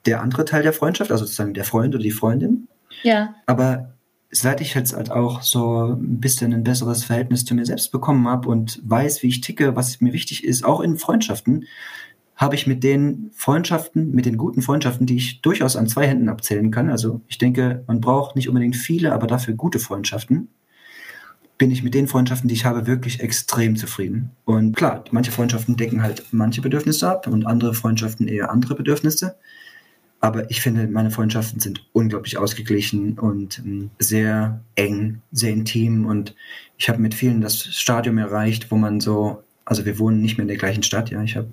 der andere Teil der Freundschaft, also sozusagen der Freund oder die Freundin. Ja. Aber seit ich jetzt halt auch so ein bisschen ein besseres Verhältnis zu mir selbst bekommen habe und weiß, wie ich ticke, was mir wichtig ist, auch in Freundschaften, habe ich mit den Freundschaften, mit den guten Freundschaften, die ich durchaus an zwei Händen abzählen kann, also ich denke, man braucht nicht unbedingt viele, aber dafür gute Freundschaften, bin ich mit den Freundschaften, die ich habe, wirklich extrem zufrieden. Und klar, manche Freundschaften decken halt manche Bedürfnisse ab und andere Freundschaften eher andere Bedürfnisse. Aber ich finde, meine Freundschaften sind unglaublich ausgeglichen und ähm, sehr eng, sehr intim. Und ich habe mit vielen das Stadium erreicht, wo man so, also wir wohnen nicht mehr in der gleichen Stadt, ja. Ich habe,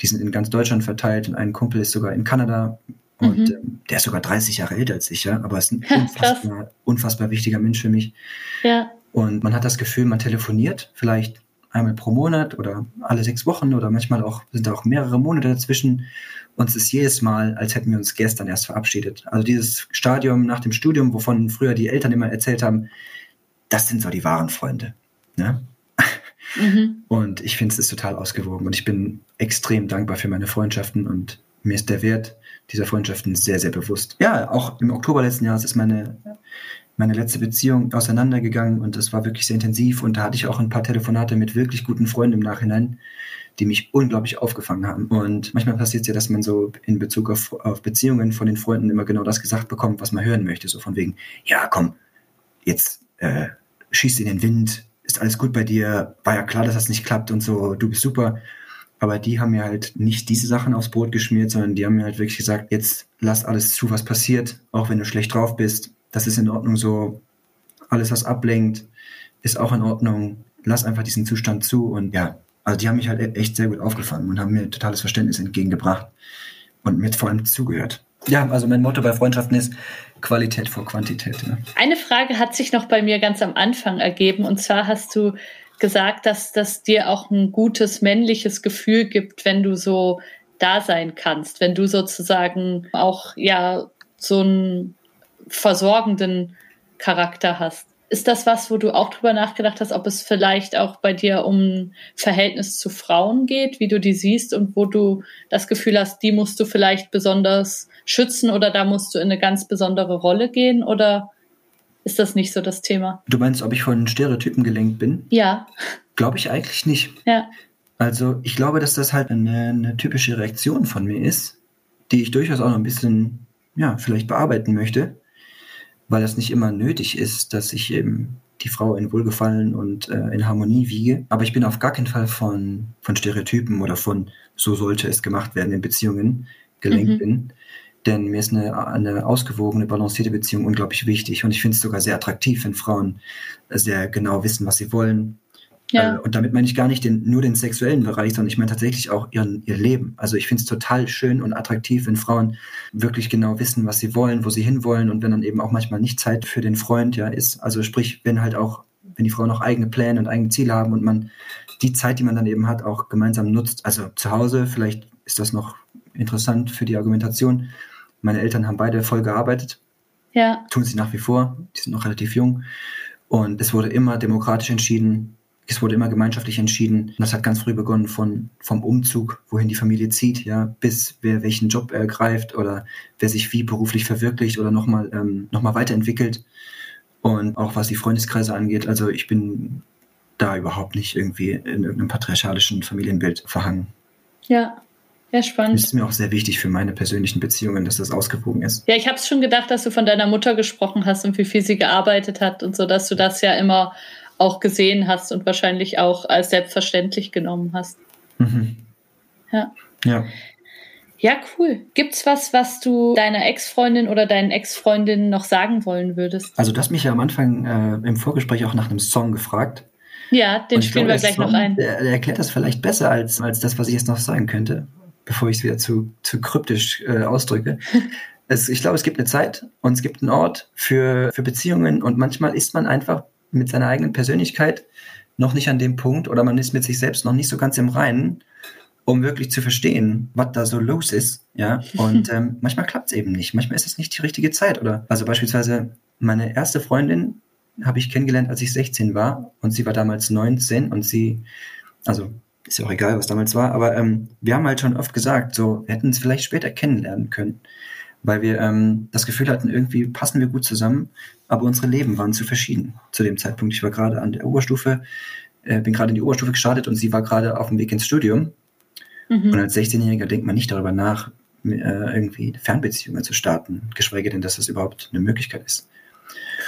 die sind in ganz Deutschland verteilt und ein Kumpel ist sogar in Kanada. Und mhm. ähm, der ist sogar 30 Jahre älter als ich, ja, aber ist ein unfassbar, unfassbar wichtiger Mensch für mich. Ja. Und man hat das Gefühl, man telefoniert vielleicht einmal pro Monat oder alle sechs Wochen oder manchmal auch sind da auch mehrere Monate dazwischen uns ist jedes Mal, als hätten wir uns gestern erst verabschiedet. Also dieses Stadium nach dem Studium, wovon früher die Eltern immer erzählt haben, das sind so die wahren Freunde. Ne? Mhm. Und ich finde es ist total ausgewogen und ich bin extrem dankbar für meine Freundschaften und mir ist der Wert dieser Freundschaften sehr, sehr bewusst. Ja, auch im Oktober letzten Jahres ist meine, meine letzte Beziehung auseinandergegangen und das war wirklich sehr intensiv und da hatte ich auch ein paar Telefonate mit wirklich guten Freunden im Nachhinein, die mich unglaublich aufgefangen haben. Und manchmal passiert es ja, dass man so in Bezug auf, auf Beziehungen von den Freunden immer genau das gesagt bekommt, was man hören möchte. So von wegen, ja, komm, jetzt äh, schießt in den Wind, ist alles gut bei dir, war ja klar, dass das nicht klappt und so, du bist super. Aber die haben mir halt nicht diese Sachen aufs Brot geschmiert, sondern die haben mir halt wirklich gesagt, jetzt lass alles zu, was passiert, auch wenn du schlecht drauf bist. Das ist in Ordnung so. Alles, was ablenkt, ist auch in Ordnung. Lass einfach diesen Zustand zu und ja, also die haben mich halt echt sehr gut aufgefangen und haben mir totales Verständnis entgegengebracht und mir vor allem zugehört. Ja, also mein Motto bei Freundschaften ist Qualität vor Quantität. Ja. Eine Frage hat sich noch bei mir ganz am Anfang ergeben und zwar hast du gesagt, dass das dir auch ein gutes männliches Gefühl gibt, wenn du so da sein kannst, wenn du sozusagen auch ja so einen versorgenden Charakter hast. Ist das was, wo du auch drüber nachgedacht hast, ob es vielleicht auch bei dir um Verhältnis zu Frauen geht, wie du die siehst und wo du das Gefühl hast, die musst du vielleicht besonders schützen oder da musst du in eine ganz besondere Rolle gehen oder ist das nicht so das Thema? Du meinst, ob ich von Stereotypen gelenkt bin? Ja. Glaube ich eigentlich nicht. Ja. Also ich glaube, dass das halt eine, eine typische Reaktion von mir ist, die ich durchaus auch noch ein bisschen, ja, vielleicht bearbeiten möchte weil es nicht immer nötig ist, dass ich eben die Frau in Wohlgefallen und äh, in Harmonie wiege. Aber ich bin auf gar keinen Fall von, von Stereotypen oder von so sollte es gemacht werden in Beziehungen gelenkt mhm. bin. Denn mir ist eine, eine ausgewogene, balancierte Beziehung unglaublich wichtig. Und ich finde es sogar sehr attraktiv, wenn Frauen sehr genau wissen, was sie wollen. Ja. Äh, und damit meine ich gar nicht den, nur den sexuellen Bereich, sondern ich meine tatsächlich auch ihren, ihr Leben. Also ich finde es total schön und attraktiv, wenn Frauen wirklich genau wissen, was sie wollen, wo sie hinwollen und wenn dann eben auch manchmal nicht Zeit für den Freund ja ist. Also sprich, wenn halt auch, wenn die Frauen auch eigene Pläne und eigene Ziele haben und man die Zeit, die man dann eben hat, auch gemeinsam nutzt. Also zu Hause, vielleicht ist das noch interessant für die Argumentation. Meine Eltern haben beide voll gearbeitet. Ja. Tun sie nach wie vor. Die sind noch relativ jung. Und es wurde immer demokratisch entschieden. Es wurde immer gemeinschaftlich entschieden. Das hat ganz früh begonnen von, vom Umzug, wohin die Familie zieht, ja, bis wer welchen Job ergreift oder wer sich wie beruflich verwirklicht oder nochmal ähm, noch weiterentwickelt. Und auch was die Freundeskreise angeht. Also ich bin da überhaupt nicht irgendwie in irgendeinem patriarchalischen Familienbild verhangen. Ja, ja, spannend. Das ist mir auch sehr wichtig für meine persönlichen Beziehungen, dass das ausgewogen ist. Ja, ich habe es schon gedacht, dass du von deiner Mutter gesprochen hast und wie viel sie gearbeitet hat und so, dass du das ja immer auch gesehen hast und wahrscheinlich auch als selbstverständlich genommen hast. Mhm. Ja. Ja. Ja, cool. Gibt's was, was du deiner Ex-Freundin oder deinen Ex-Freundinnen noch sagen wollen würdest? Also, du hast mich ja am Anfang äh, im Vorgespräch auch nach einem Song gefragt. Ja, den spielen glaube, wir gleich Song, noch ein. Der, der, erklärt das vielleicht besser als, als das, was ich jetzt noch sagen könnte bevor ich es wieder zu, zu kryptisch äh, ausdrücke. es, ich glaube, es gibt eine Zeit und es gibt einen Ort für, für Beziehungen und manchmal ist man einfach mit seiner eigenen Persönlichkeit noch nicht an dem Punkt oder man ist mit sich selbst noch nicht so ganz im Reinen, um wirklich zu verstehen, was da so los ist. Ja, und ähm, manchmal klappt es eben nicht. Manchmal ist es nicht die richtige Zeit. Oder also beispielsweise meine erste Freundin habe ich kennengelernt, als ich 16 war und sie war damals 19 und sie, also ist ja auch egal, was damals war, aber ähm, wir haben halt schon oft gesagt, so, wir hätten es vielleicht später kennenlernen können, weil wir ähm, das Gefühl hatten, irgendwie passen wir gut zusammen, aber unsere Leben waren zu verschieden zu dem Zeitpunkt. Ich war gerade an der Oberstufe, äh, bin gerade in die Oberstufe gestartet und sie war gerade auf dem Weg ins Studium. Mhm. Und als 16-Jähriger denkt man nicht darüber nach, äh, irgendwie Fernbeziehungen zu starten, geschweige denn, dass das überhaupt eine Möglichkeit ist.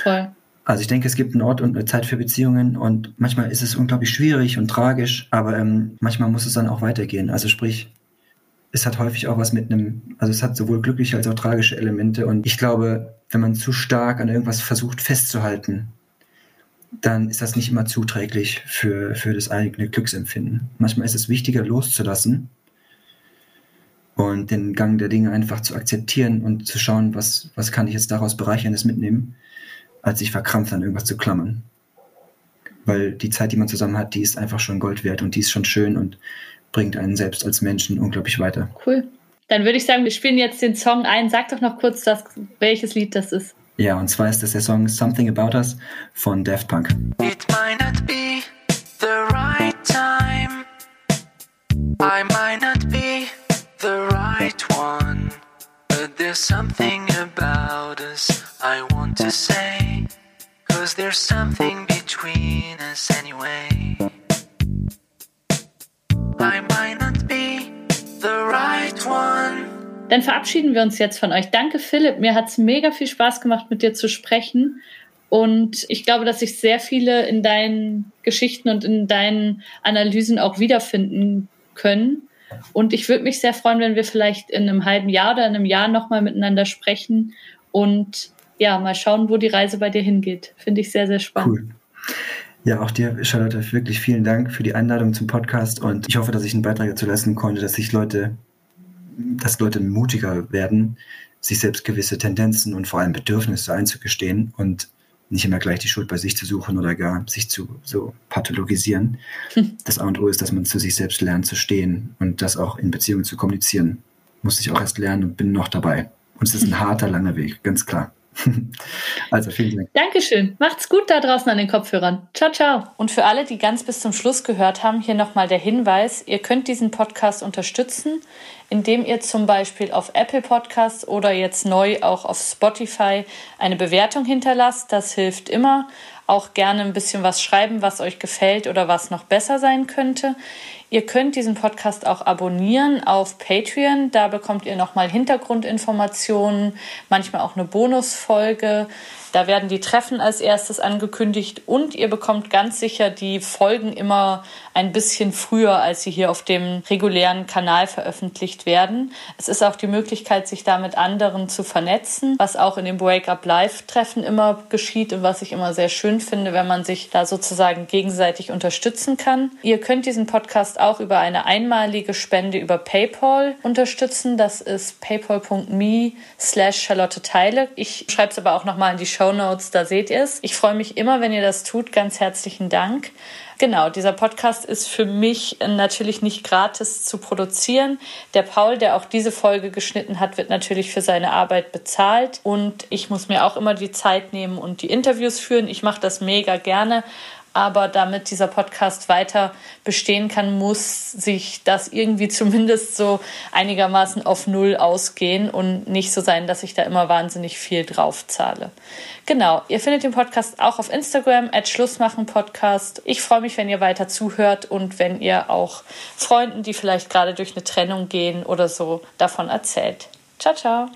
Voll. Also ich denke, es gibt einen Ort und eine Zeit für Beziehungen und manchmal ist es unglaublich schwierig und tragisch, aber ähm, manchmal muss es dann auch weitergehen. Also sprich, es hat häufig auch was mit einem, also es hat sowohl glückliche als auch tragische Elemente und ich glaube, wenn man zu stark an irgendwas versucht festzuhalten, dann ist das nicht immer zuträglich für, für das eigene Glücksempfinden. Manchmal ist es wichtiger loszulassen und den Gang der Dinge einfach zu akzeptieren und zu schauen, was, was kann ich jetzt daraus Bereicherndes mitnehmen als sich verkrampft an irgendwas zu klammern. Weil die Zeit, die man zusammen hat, die ist einfach schon Gold wert und die ist schon schön und bringt einen selbst als Menschen unglaublich weiter. Cool. Dann würde ich sagen, wir spielen jetzt den Song ein. Sag doch noch kurz, das, welches Lied das ist. Ja, und zwar ist das der Song Something About Us von Daft Punk. It might not be the right time. I might not be the right one. But there's something about us I want to say. Cause there's something between us anyway. Dann verabschieden wir uns jetzt von euch. Danke, Philipp. Mir hat es mega viel Spaß gemacht, mit dir zu sprechen. Und ich glaube, dass sich sehr viele in deinen Geschichten und in deinen Analysen auch wiederfinden können. Und ich würde mich sehr freuen, wenn wir vielleicht in einem halben Jahr oder in einem Jahr nochmal miteinander sprechen und ja, mal schauen, wo die Reise bei dir hingeht. Finde ich sehr, sehr spannend. Cool. Ja, auch dir, Charlotte, wirklich vielen Dank für die Einladung zum Podcast und ich hoffe, dass ich einen Beitrag dazu leisten konnte, dass sich Leute, dass Leute mutiger werden, sich selbst gewisse Tendenzen und vor allem Bedürfnisse einzugestehen und nicht immer gleich die Schuld bei sich zu suchen oder gar sich zu so pathologisieren. Hm. Das A und O ist, dass man zu sich selbst lernt zu stehen und das auch in Beziehungen zu kommunizieren. Musste ich auch erst lernen und bin noch dabei. Und es ist ein harter, langer Weg, ganz klar. Also vielen Dank. Dankeschön. Macht's gut da draußen an den Kopfhörern. Ciao, ciao. Und für alle, die ganz bis zum Schluss gehört haben, hier nochmal der Hinweis, ihr könnt diesen Podcast unterstützen, indem ihr zum Beispiel auf Apple Podcasts oder jetzt neu auch auf Spotify eine Bewertung hinterlasst. Das hilft immer. Auch gerne ein bisschen was schreiben, was euch gefällt oder was noch besser sein könnte. Ihr könnt diesen Podcast auch abonnieren auf Patreon. Da bekommt ihr nochmal Hintergrundinformationen, manchmal auch eine Bonusfolge. Da werden die Treffen als erstes angekündigt und ihr bekommt ganz sicher die Folgen immer ein bisschen früher, als sie hier auf dem regulären Kanal veröffentlicht werden. Es ist auch die Möglichkeit, sich da mit anderen zu vernetzen, was auch in dem Wake Up Live Treffen immer geschieht und was ich immer sehr schön finde, wenn man sich da sozusagen gegenseitig unterstützen kann. Ihr könnt diesen Podcast auch über eine einmalige Spende über PayPal unterstützen. Das ist paypal.me slash Charlotte Teile. Ich schreibe es aber auch nochmal in die Show Notes, da seht ihr es. Ich freue mich immer, wenn ihr das tut. Ganz herzlichen Dank. Genau, dieser Podcast ist für mich natürlich nicht gratis zu produzieren. Der Paul, der auch diese Folge geschnitten hat, wird natürlich für seine Arbeit bezahlt und ich muss mir auch immer die Zeit nehmen und die Interviews führen. Ich mache das mega gerne, aber damit dieser Podcast weiter bestehen kann, muss sich das irgendwie zumindest so einigermaßen auf Null ausgehen und nicht so sein, dass ich da immer wahnsinnig viel drauf zahle. Genau, ihr findet den Podcast auch auf Instagram, at Schlussmachen-Podcast. Ich freue mich, wenn ihr weiter zuhört und wenn ihr auch Freunden, die vielleicht gerade durch eine Trennung gehen oder so, davon erzählt. Ciao, ciao.